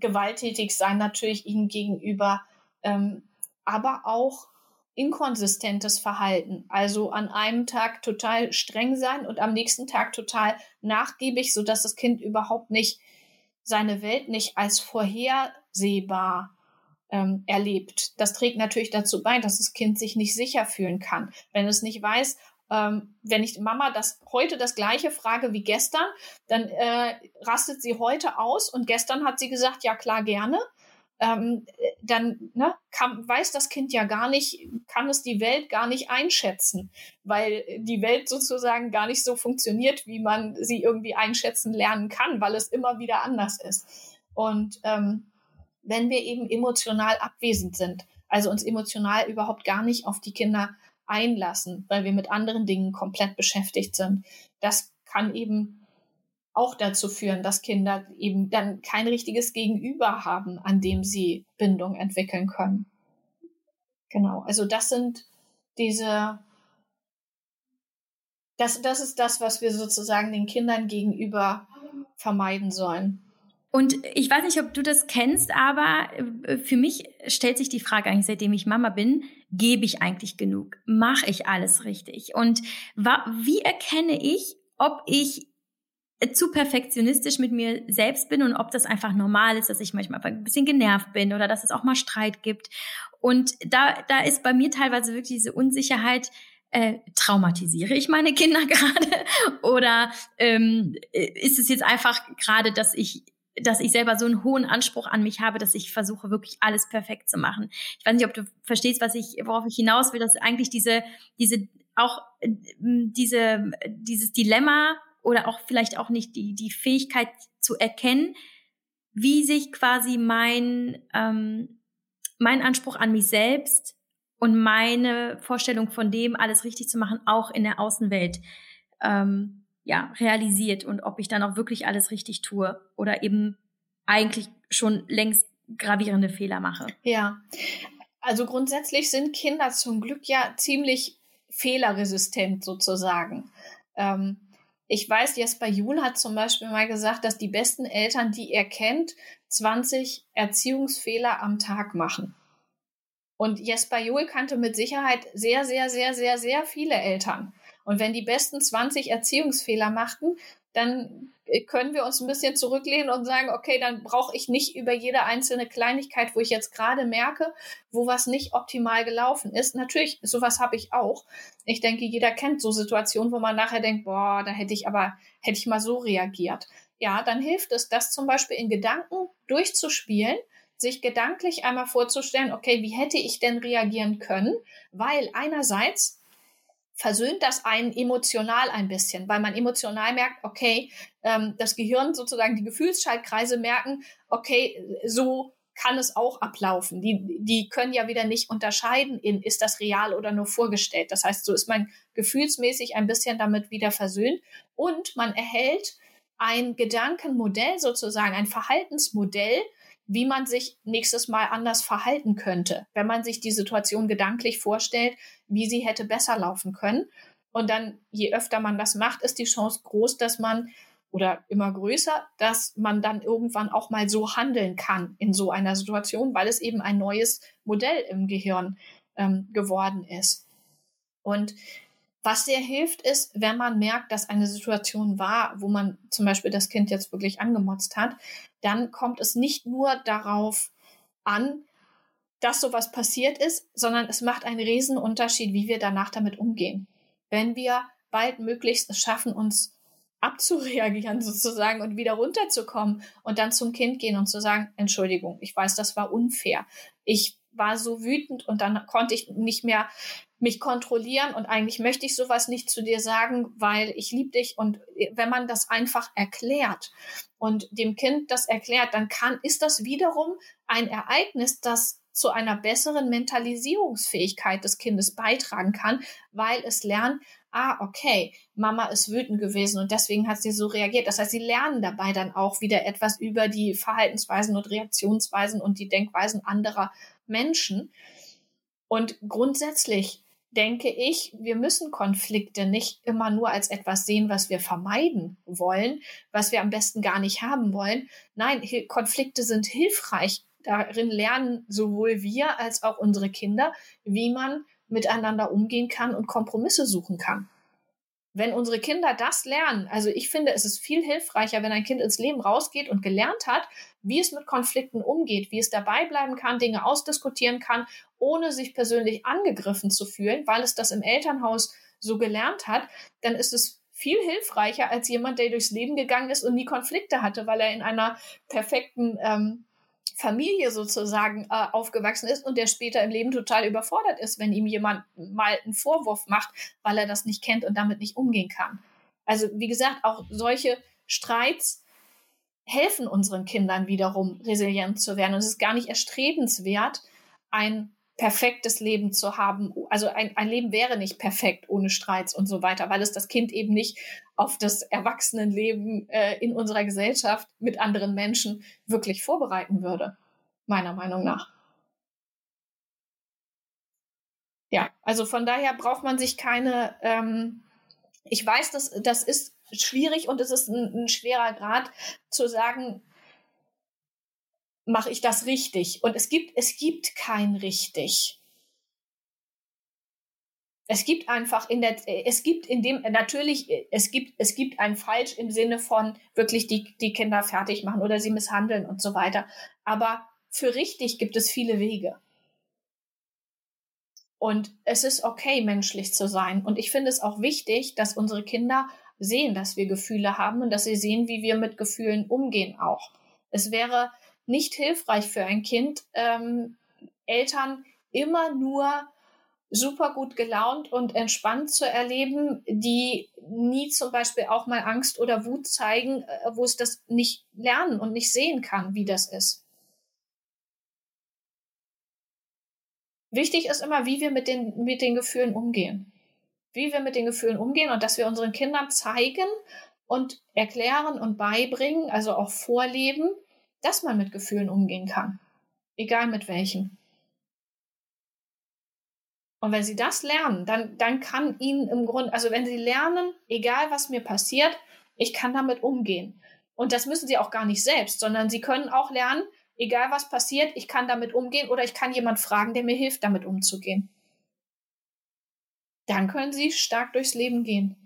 Speaker 2: gewalttätig sein natürlich ihnen gegenüber, ähm, aber auch inkonsistentes Verhalten. Also an einem Tag total streng sein und am nächsten Tag total nachgiebig, so dass das Kind überhaupt nicht seine Welt nicht als vorhersehbar ähm, erlebt. Das trägt natürlich dazu bei, dass das Kind sich nicht sicher fühlen kann. Wenn es nicht weiß, ähm, wenn ich Mama das heute das gleiche frage wie gestern, dann äh, rastet sie heute aus und gestern hat sie gesagt, ja klar gerne ähm, dann ne, kann, weiß das Kind ja gar nicht, kann es die Welt gar nicht einschätzen, weil die Welt sozusagen gar nicht so funktioniert, wie man sie irgendwie einschätzen lernen kann, weil es immer wieder anders ist. Und ähm, wenn wir eben emotional abwesend sind, also uns emotional überhaupt gar nicht auf die Kinder einlassen, weil wir mit anderen Dingen komplett beschäftigt sind, das kann eben auch dazu führen, dass Kinder eben dann kein richtiges Gegenüber haben, an dem sie Bindung entwickeln können. Genau, also das sind diese, das, das ist das, was wir sozusagen den Kindern gegenüber vermeiden sollen.
Speaker 1: Und ich weiß nicht, ob du das kennst, aber äh, für mich stellt sich die Frage eigentlich, seitdem ich Mama bin, gebe ich eigentlich genug? Mache ich alles richtig? Und wie erkenne ich, ob ich zu perfektionistisch mit mir selbst bin und ob das einfach normal ist, dass ich manchmal ein bisschen genervt bin oder dass es auch mal Streit gibt. Und da, da ist bei mir teilweise wirklich diese Unsicherheit, äh, traumatisiere ich meine Kinder gerade oder ähm, ist es jetzt einfach gerade, dass ich dass ich selber so einen hohen Anspruch an mich habe, dass ich versuche wirklich alles perfekt zu machen. Ich weiß nicht, ob du verstehst, was ich worauf ich hinaus will, dass eigentlich diese diese auch äh, diese dieses Dilemma oder auch vielleicht auch nicht die, die Fähigkeit zu erkennen, wie sich quasi mein, ähm, mein Anspruch an mich selbst und meine Vorstellung von dem, alles richtig zu machen, auch in der Außenwelt ähm, ja, realisiert und ob ich dann auch wirklich alles richtig tue oder eben eigentlich schon längst gravierende Fehler mache.
Speaker 2: Ja, also grundsätzlich sind Kinder zum Glück ja ziemlich fehlerresistent sozusagen. Ähm, ich weiß, Jesper Juhl hat zum Beispiel mal gesagt, dass die besten Eltern, die er kennt, 20 Erziehungsfehler am Tag machen. Und Jesper Juhl kannte mit Sicherheit sehr, sehr, sehr, sehr, sehr viele Eltern. Und wenn die besten 20 Erziehungsfehler machten, dann können wir uns ein bisschen zurücklehnen und sagen, okay, dann brauche ich nicht über jede einzelne Kleinigkeit, wo ich jetzt gerade merke, wo was nicht optimal gelaufen ist. Natürlich, sowas habe ich auch. Ich denke, jeder kennt so Situationen, wo man nachher denkt, boah, da hätte ich aber, hätte ich mal so reagiert. Ja, dann hilft es, das zum Beispiel in Gedanken durchzuspielen, sich gedanklich einmal vorzustellen, okay, wie hätte ich denn reagieren können? Weil einerseits versöhnt das einen emotional ein bisschen, weil man emotional merkt, okay, ähm, das Gehirn sozusagen die Gefühlsschaltkreise merken, okay, so kann es auch ablaufen. Die, die können ja wieder nicht unterscheiden in, ist das real oder nur vorgestellt. Das heißt, so ist man gefühlsmäßig ein bisschen damit wieder versöhnt und man erhält ein Gedankenmodell sozusagen, ein Verhaltensmodell, wie man sich nächstes Mal anders verhalten könnte, wenn man sich die Situation gedanklich vorstellt, wie sie hätte besser laufen können. Und dann, je öfter man das macht, ist die Chance groß, dass man oder immer größer, dass man dann irgendwann auch mal so handeln kann in so einer Situation, weil es eben ein neues Modell im Gehirn ähm, geworden ist. Und was sehr hilft, ist, wenn man merkt, dass eine Situation war, wo man zum Beispiel das Kind jetzt wirklich angemotzt hat, dann kommt es nicht nur darauf an, dass sowas passiert ist, sondern es macht einen Riesenunterschied, wie wir danach damit umgehen. Wenn wir bald möglichst es schaffen, uns abzureagieren sozusagen und wieder runterzukommen und dann zum Kind gehen und zu sagen, Entschuldigung, ich weiß, das war unfair. Ich war so wütend und dann konnte ich nicht mehr mich kontrollieren und eigentlich möchte ich sowas nicht zu dir sagen, weil ich liebe dich und wenn man das einfach erklärt und dem Kind das erklärt, dann kann ist das wiederum ein Ereignis, das zu einer besseren Mentalisierungsfähigkeit des Kindes beitragen kann, weil es lernt, ah, okay, Mama ist wütend gewesen und deswegen hat sie so reagiert. Das heißt, sie lernen dabei dann auch wieder etwas über die Verhaltensweisen und Reaktionsweisen und die Denkweisen anderer Menschen. Und grundsätzlich denke ich, wir müssen Konflikte nicht immer nur als etwas sehen, was wir vermeiden wollen, was wir am besten gar nicht haben wollen. Nein, Konflikte sind hilfreich. Darin lernen sowohl wir als auch unsere Kinder, wie man miteinander umgehen kann und Kompromisse suchen kann wenn unsere Kinder das lernen, also ich finde, es ist viel hilfreicher, wenn ein Kind ins Leben rausgeht und gelernt hat, wie es mit Konflikten umgeht, wie es dabei bleiben kann, Dinge ausdiskutieren kann, ohne sich persönlich angegriffen zu fühlen, weil es das im Elternhaus so gelernt hat, dann ist es viel hilfreicher als jemand, der durchs Leben gegangen ist und nie Konflikte hatte, weil er in einer perfekten ähm, Familie sozusagen äh, aufgewachsen ist und der später im Leben total überfordert ist, wenn ihm jemand mal einen Vorwurf macht, weil er das nicht kennt und damit nicht umgehen kann. Also wie gesagt, auch solche Streits helfen unseren Kindern wiederum resilient zu werden. Und es ist gar nicht erstrebenswert, ein perfektes Leben zu haben. Also ein, ein Leben wäre nicht perfekt ohne Streits und so weiter, weil es das Kind eben nicht auf das Erwachsenenleben äh, in unserer Gesellschaft mit anderen Menschen wirklich vorbereiten würde, meiner Meinung nach. Ja, also von daher braucht man sich keine, ähm, ich weiß, dass das ist schwierig und es ist ein, ein schwerer Grad zu sagen, mache ich das richtig? Und es gibt, es gibt kein richtig. Es gibt einfach in der, es gibt in dem, natürlich, es gibt, es gibt ein Falsch im Sinne von wirklich die, die Kinder fertig machen oder sie misshandeln und so weiter. Aber für richtig gibt es viele Wege. Und es ist okay, menschlich zu sein. Und ich finde es auch wichtig, dass unsere Kinder sehen, dass wir Gefühle haben und dass sie sehen, wie wir mit Gefühlen umgehen auch. Es wäre nicht hilfreich für ein Kind, ähm, Eltern immer nur super gut gelaunt und entspannt zu erleben, die nie zum Beispiel auch mal Angst oder Wut zeigen, äh, wo es das nicht lernen und nicht sehen kann, wie das ist. Wichtig ist immer, wie wir mit den, mit den Gefühlen umgehen. Wie wir mit den Gefühlen umgehen und dass wir unseren Kindern zeigen und erklären und beibringen, also auch vorleben, dass man mit Gefühlen umgehen kann. Egal mit welchen. Und wenn sie das lernen, dann, dann kann ihnen im Grunde, also wenn sie lernen, egal was mir passiert, ich kann damit umgehen. Und das müssen sie auch gar nicht selbst, sondern sie können auch lernen, egal was passiert, ich kann damit umgehen oder ich kann jemand fragen, der mir hilft, damit umzugehen. Dann können sie stark durchs Leben gehen.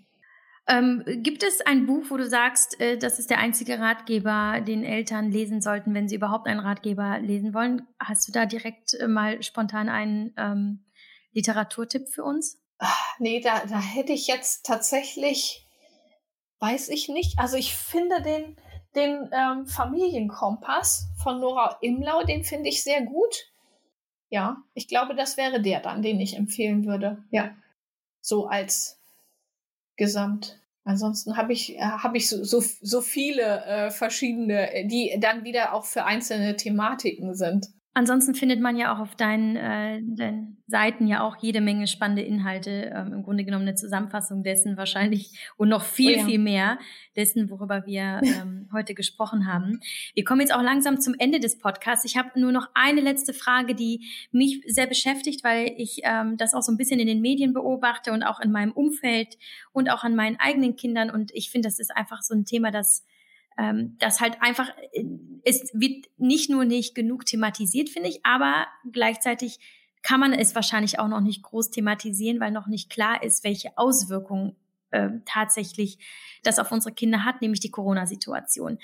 Speaker 1: Ähm, gibt es ein Buch, wo du sagst, äh, das ist der einzige Ratgeber, den Eltern lesen sollten, wenn sie überhaupt einen Ratgeber lesen wollen? Hast du da direkt äh, mal spontan einen ähm, Literaturtipp für uns?
Speaker 2: Ach, nee, da, da hätte ich jetzt tatsächlich, weiß ich nicht. Also ich finde den, den ähm, Familienkompass von Nora Imlau, den finde ich sehr gut. Ja, ich glaube, das wäre der dann, den ich empfehlen würde. Ja, so als Gesamt. Ansonsten habe ich, äh, hab ich so, so, so viele äh, verschiedene, die dann wieder auch für einzelne Thematiken sind.
Speaker 1: Ansonsten findet man ja auch auf deinen, äh, deinen Seiten ja auch jede Menge spannende Inhalte, ähm, im Grunde genommen eine Zusammenfassung dessen wahrscheinlich und noch viel, oh ja. viel mehr dessen, worüber wir ähm, heute gesprochen haben. Wir kommen jetzt auch langsam zum Ende des Podcasts. Ich habe nur noch eine letzte Frage, die mich sehr beschäftigt, weil ich ähm, das auch so ein bisschen in den Medien beobachte und auch in meinem Umfeld und auch an meinen eigenen Kindern. Und ich finde, das ist einfach so ein Thema, das ähm, das halt einfach, äh, es wird nicht nur nicht genug thematisiert, finde ich, aber gleichzeitig kann man es wahrscheinlich auch noch nicht groß thematisieren, weil noch nicht klar ist, welche Auswirkungen äh, tatsächlich das auf unsere Kinder hat, nämlich die Corona-Situation.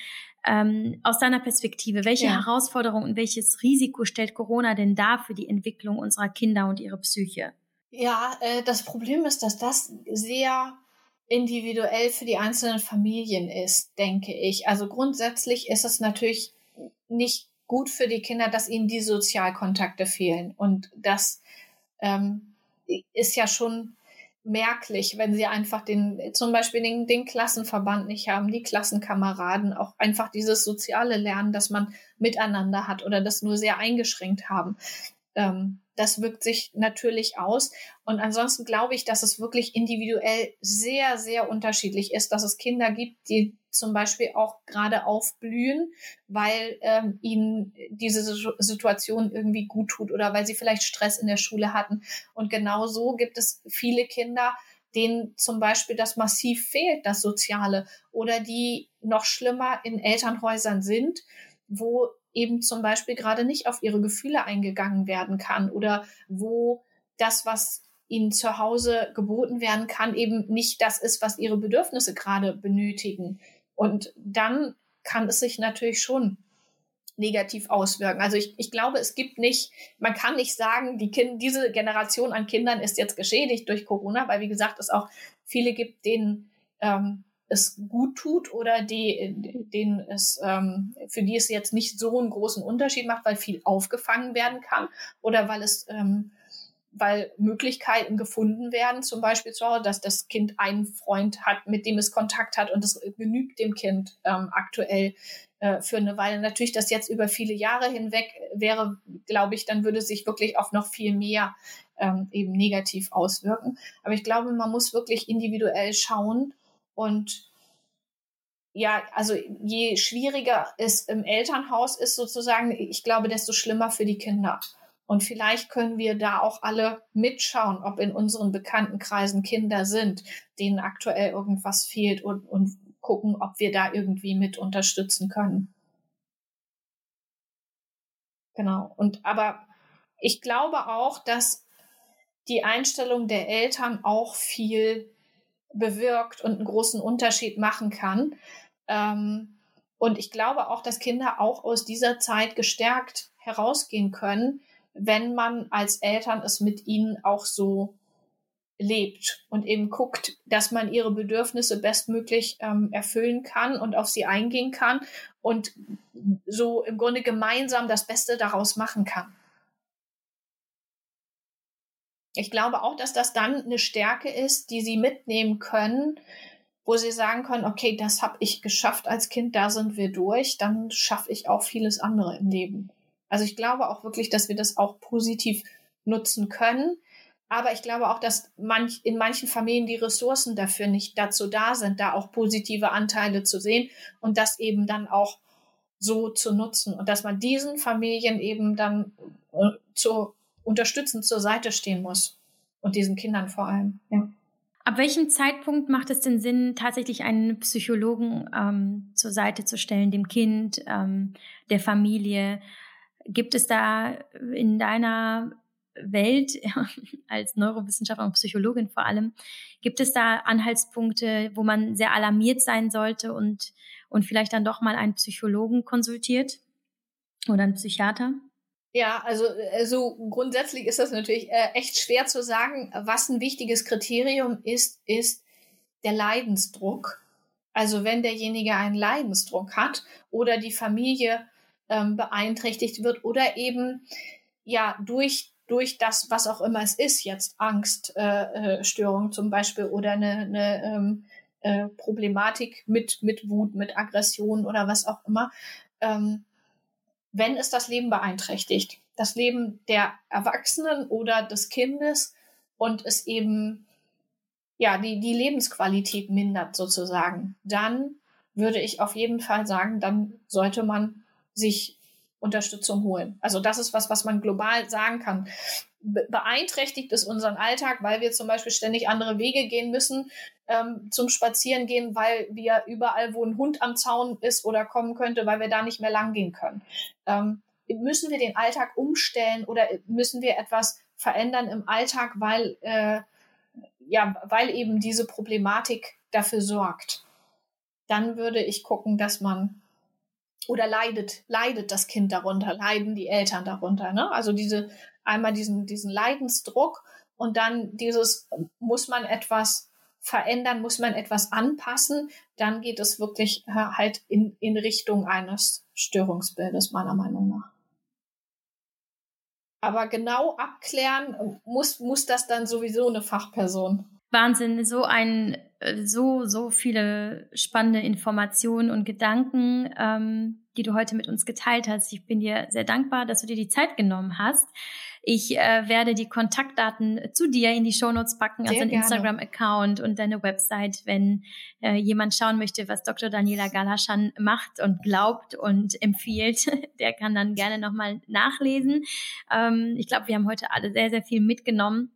Speaker 1: Ähm, aus deiner Perspektive, welche ja. Herausforderungen und welches Risiko stellt Corona denn da für die Entwicklung unserer Kinder und ihre Psyche?
Speaker 2: Ja, äh, das Problem ist, dass das sehr individuell für die einzelnen Familien ist, denke ich. Also grundsätzlich ist es natürlich nicht gut für die Kinder, dass ihnen die Sozialkontakte fehlen. Und das ähm, ist ja schon merklich, wenn sie einfach den, zum Beispiel den, den Klassenverband nicht haben, die Klassenkameraden, auch einfach dieses soziale Lernen, das man miteinander hat oder das nur sehr eingeschränkt haben. Ähm, das wirkt sich natürlich aus. Und ansonsten glaube ich, dass es wirklich individuell sehr, sehr unterschiedlich ist, dass es Kinder gibt, die zum Beispiel auch gerade aufblühen, weil ähm, ihnen diese Situation irgendwie gut tut oder weil sie vielleicht Stress in der Schule hatten. Und genauso gibt es viele Kinder, denen zum Beispiel das massiv fehlt, das Soziale, oder die noch schlimmer in Elternhäusern sind, wo eben zum Beispiel gerade nicht auf ihre Gefühle eingegangen werden kann oder wo das, was ihnen zu Hause geboten werden kann, eben nicht das ist, was ihre Bedürfnisse gerade benötigen. Und dann kann es sich natürlich schon negativ auswirken. Also ich, ich glaube, es gibt nicht, man kann nicht sagen, die kind, diese Generation an Kindern ist jetzt geschädigt durch Corona, weil wie gesagt, es auch viele gibt, denen ähm, es gut tut oder die, denen es, ähm, für die es jetzt nicht so einen großen Unterschied macht, weil viel aufgefangen werden kann oder weil es, ähm, weil Möglichkeiten gefunden werden, zum Beispiel Hause, dass das Kind einen Freund hat, mit dem es Kontakt hat und das genügt dem Kind ähm, aktuell äh, für eine Weile. Natürlich, das jetzt über viele Jahre hinweg wäre, glaube ich, dann würde sich wirklich auf noch viel mehr ähm, eben negativ auswirken. Aber ich glaube, man muss wirklich individuell schauen, und ja, also je schwieriger es im Elternhaus ist sozusagen, ich glaube, desto schlimmer für die Kinder. Und vielleicht können wir da auch alle mitschauen, ob in unseren Bekanntenkreisen Kinder sind, denen aktuell irgendwas fehlt und, und gucken, ob wir da irgendwie mit unterstützen können. Genau. Und aber ich glaube auch, dass die Einstellung der Eltern auch viel bewirkt und einen großen Unterschied machen kann. Ähm, und ich glaube auch, dass Kinder auch aus dieser Zeit gestärkt herausgehen können, wenn man als Eltern es mit ihnen auch so lebt und eben guckt, dass man ihre Bedürfnisse bestmöglich ähm, erfüllen kann und auf sie eingehen kann und so im Grunde gemeinsam das Beste daraus machen kann ich glaube auch, dass das dann eine Stärke ist, die sie mitnehmen können, wo sie sagen können, okay, das habe ich geschafft als Kind, da sind wir durch, dann schaffe ich auch vieles andere im Leben. Also ich glaube auch wirklich, dass wir das auch positiv nutzen können. Aber ich glaube auch, dass manch, in manchen Familien die Ressourcen dafür nicht dazu da sind, da auch positive Anteile zu sehen und das eben dann auch so zu nutzen und dass man diesen Familien eben dann äh, zu unterstützend zur Seite stehen muss. und diesen Kindern vor allem. Ja.
Speaker 1: Ab welchem Zeitpunkt macht es denn Sinn, tatsächlich einen Psychologen ähm, zur Seite zu stellen, dem Kind, ähm, der Familie? Gibt es da in deiner Welt als Neurowissenschaftler und Psychologin vor allem, gibt es da Anhaltspunkte, wo man sehr alarmiert sein sollte und, und vielleicht dann doch mal einen Psychologen konsultiert oder einen Psychiater?
Speaker 2: Ja, also, also grundsätzlich ist das natürlich äh, echt schwer zu sagen. Was ein wichtiges Kriterium ist, ist der Leidensdruck. Also wenn derjenige einen Leidensdruck hat oder die Familie ähm, beeinträchtigt wird oder eben ja durch durch das, was auch immer es ist, jetzt Angststörung äh, äh zum Beispiel oder eine, eine ähm, äh, Problematik mit, mit Wut, mit Aggression oder was auch immer, ähm, wenn es das Leben beeinträchtigt, das Leben der Erwachsenen oder des Kindes und es eben ja die, die Lebensqualität mindert sozusagen, dann würde ich auf jeden Fall sagen, dann sollte man sich Unterstützung holen. Also das ist was, was man global sagen kann. Be beeinträchtigt es unseren Alltag, weil wir zum Beispiel ständig andere Wege gehen müssen ähm, zum Spazieren gehen, weil wir überall, wo ein Hund am Zaun ist oder kommen könnte, weil wir da nicht mehr lang gehen können. Ähm, müssen wir den Alltag umstellen oder müssen wir etwas verändern im Alltag, weil äh, ja, weil eben diese Problematik dafür sorgt. Dann würde ich gucken, dass man oder leidet, leidet das Kind darunter, leiden die Eltern darunter. Ne? Also diese, einmal diesen, diesen Leidensdruck und dann dieses, muss man etwas verändern, muss man etwas anpassen, dann geht es wirklich halt in, in Richtung eines Störungsbildes, meiner Meinung nach. Aber genau abklären muss, muss das dann sowieso eine Fachperson.
Speaker 1: Wahnsinn, so ein, so, so viele spannende Informationen und Gedanken, ähm, die du heute mit uns geteilt hast. Ich bin dir sehr dankbar, dass du dir die Zeit genommen hast. Ich äh, werde die Kontaktdaten zu dir in die Shownotes packen, also deinen Instagram-Account und deine Website, wenn äh, jemand schauen möchte, was Dr. Daniela Galaschan macht und glaubt und empfiehlt, der kann dann gerne nochmal nachlesen. Ähm, ich glaube, wir haben heute alle sehr, sehr viel mitgenommen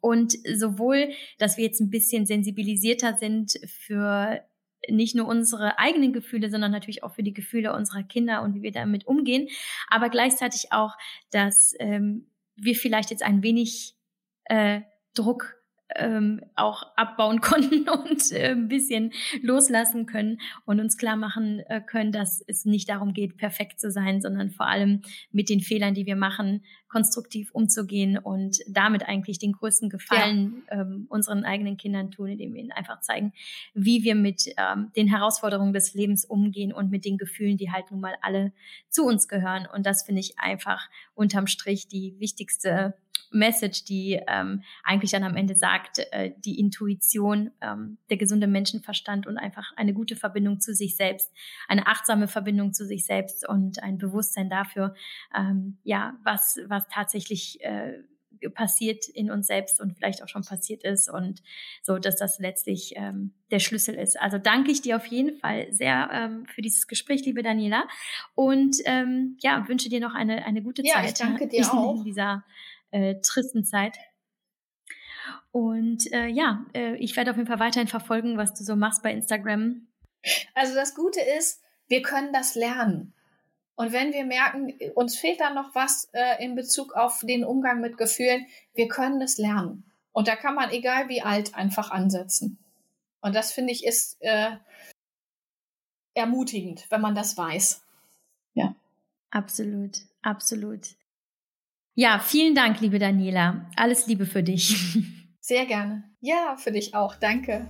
Speaker 1: und sowohl, dass wir jetzt ein bisschen sensibilisierter sind für nicht nur unsere eigenen Gefühle, sondern natürlich auch für die Gefühle unserer Kinder und wie wir damit umgehen, aber gleichzeitig auch, dass ähm, wir vielleicht jetzt ein wenig äh, Druck ähm, auch abbauen konnten und äh, ein bisschen loslassen können und uns klar machen äh, können, dass es nicht darum geht, perfekt zu sein, sondern vor allem mit den Fehlern, die wir machen, konstruktiv umzugehen und damit eigentlich den größten Gefallen ja. ähm, unseren eigenen Kindern tun, indem wir ihnen einfach zeigen, wie wir mit ähm, den Herausforderungen des Lebens umgehen und mit den Gefühlen, die halt nun mal alle zu uns gehören. Und das finde ich einfach unterm Strich die wichtigste Message, die ähm, eigentlich dann am Ende sagt, äh, die Intuition, ähm, der gesunde Menschenverstand und einfach eine gute Verbindung zu sich selbst, eine achtsame Verbindung zu sich selbst und ein Bewusstsein dafür, ähm, ja, was, was tatsächlich äh, passiert in uns selbst und vielleicht auch schon passiert ist und so, dass das letztlich ähm, der Schlüssel ist. Also danke ich dir auf jeden Fall sehr ähm, für dieses Gespräch, liebe Daniela, und ähm, ja wünsche dir noch eine eine gute
Speaker 2: ja,
Speaker 1: Zeit.
Speaker 2: Ich danke dir auch.
Speaker 1: In dieser äh, tristen Zeit. Und äh, ja, äh, ich werde auf jeden Fall weiterhin verfolgen, was du so machst bei Instagram.
Speaker 2: Also das Gute ist, wir können das lernen. Und wenn wir merken, uns fehlt da noch was äh, in Bezug auf den Umgang mit Gefühlen, wir können es lernen. Und da kann man, egal wie alt, einfach ansetzen. Und das finde ich ist äh, ermutigend, wenn man das weiß.
Speaker 1: Ja. Absolut, absolut. Ja, vielen Dank, liebe Daniela. Alles Liebe für dich.
Speaker 2: Sehr gerne. Ja, für dich auch. Danke.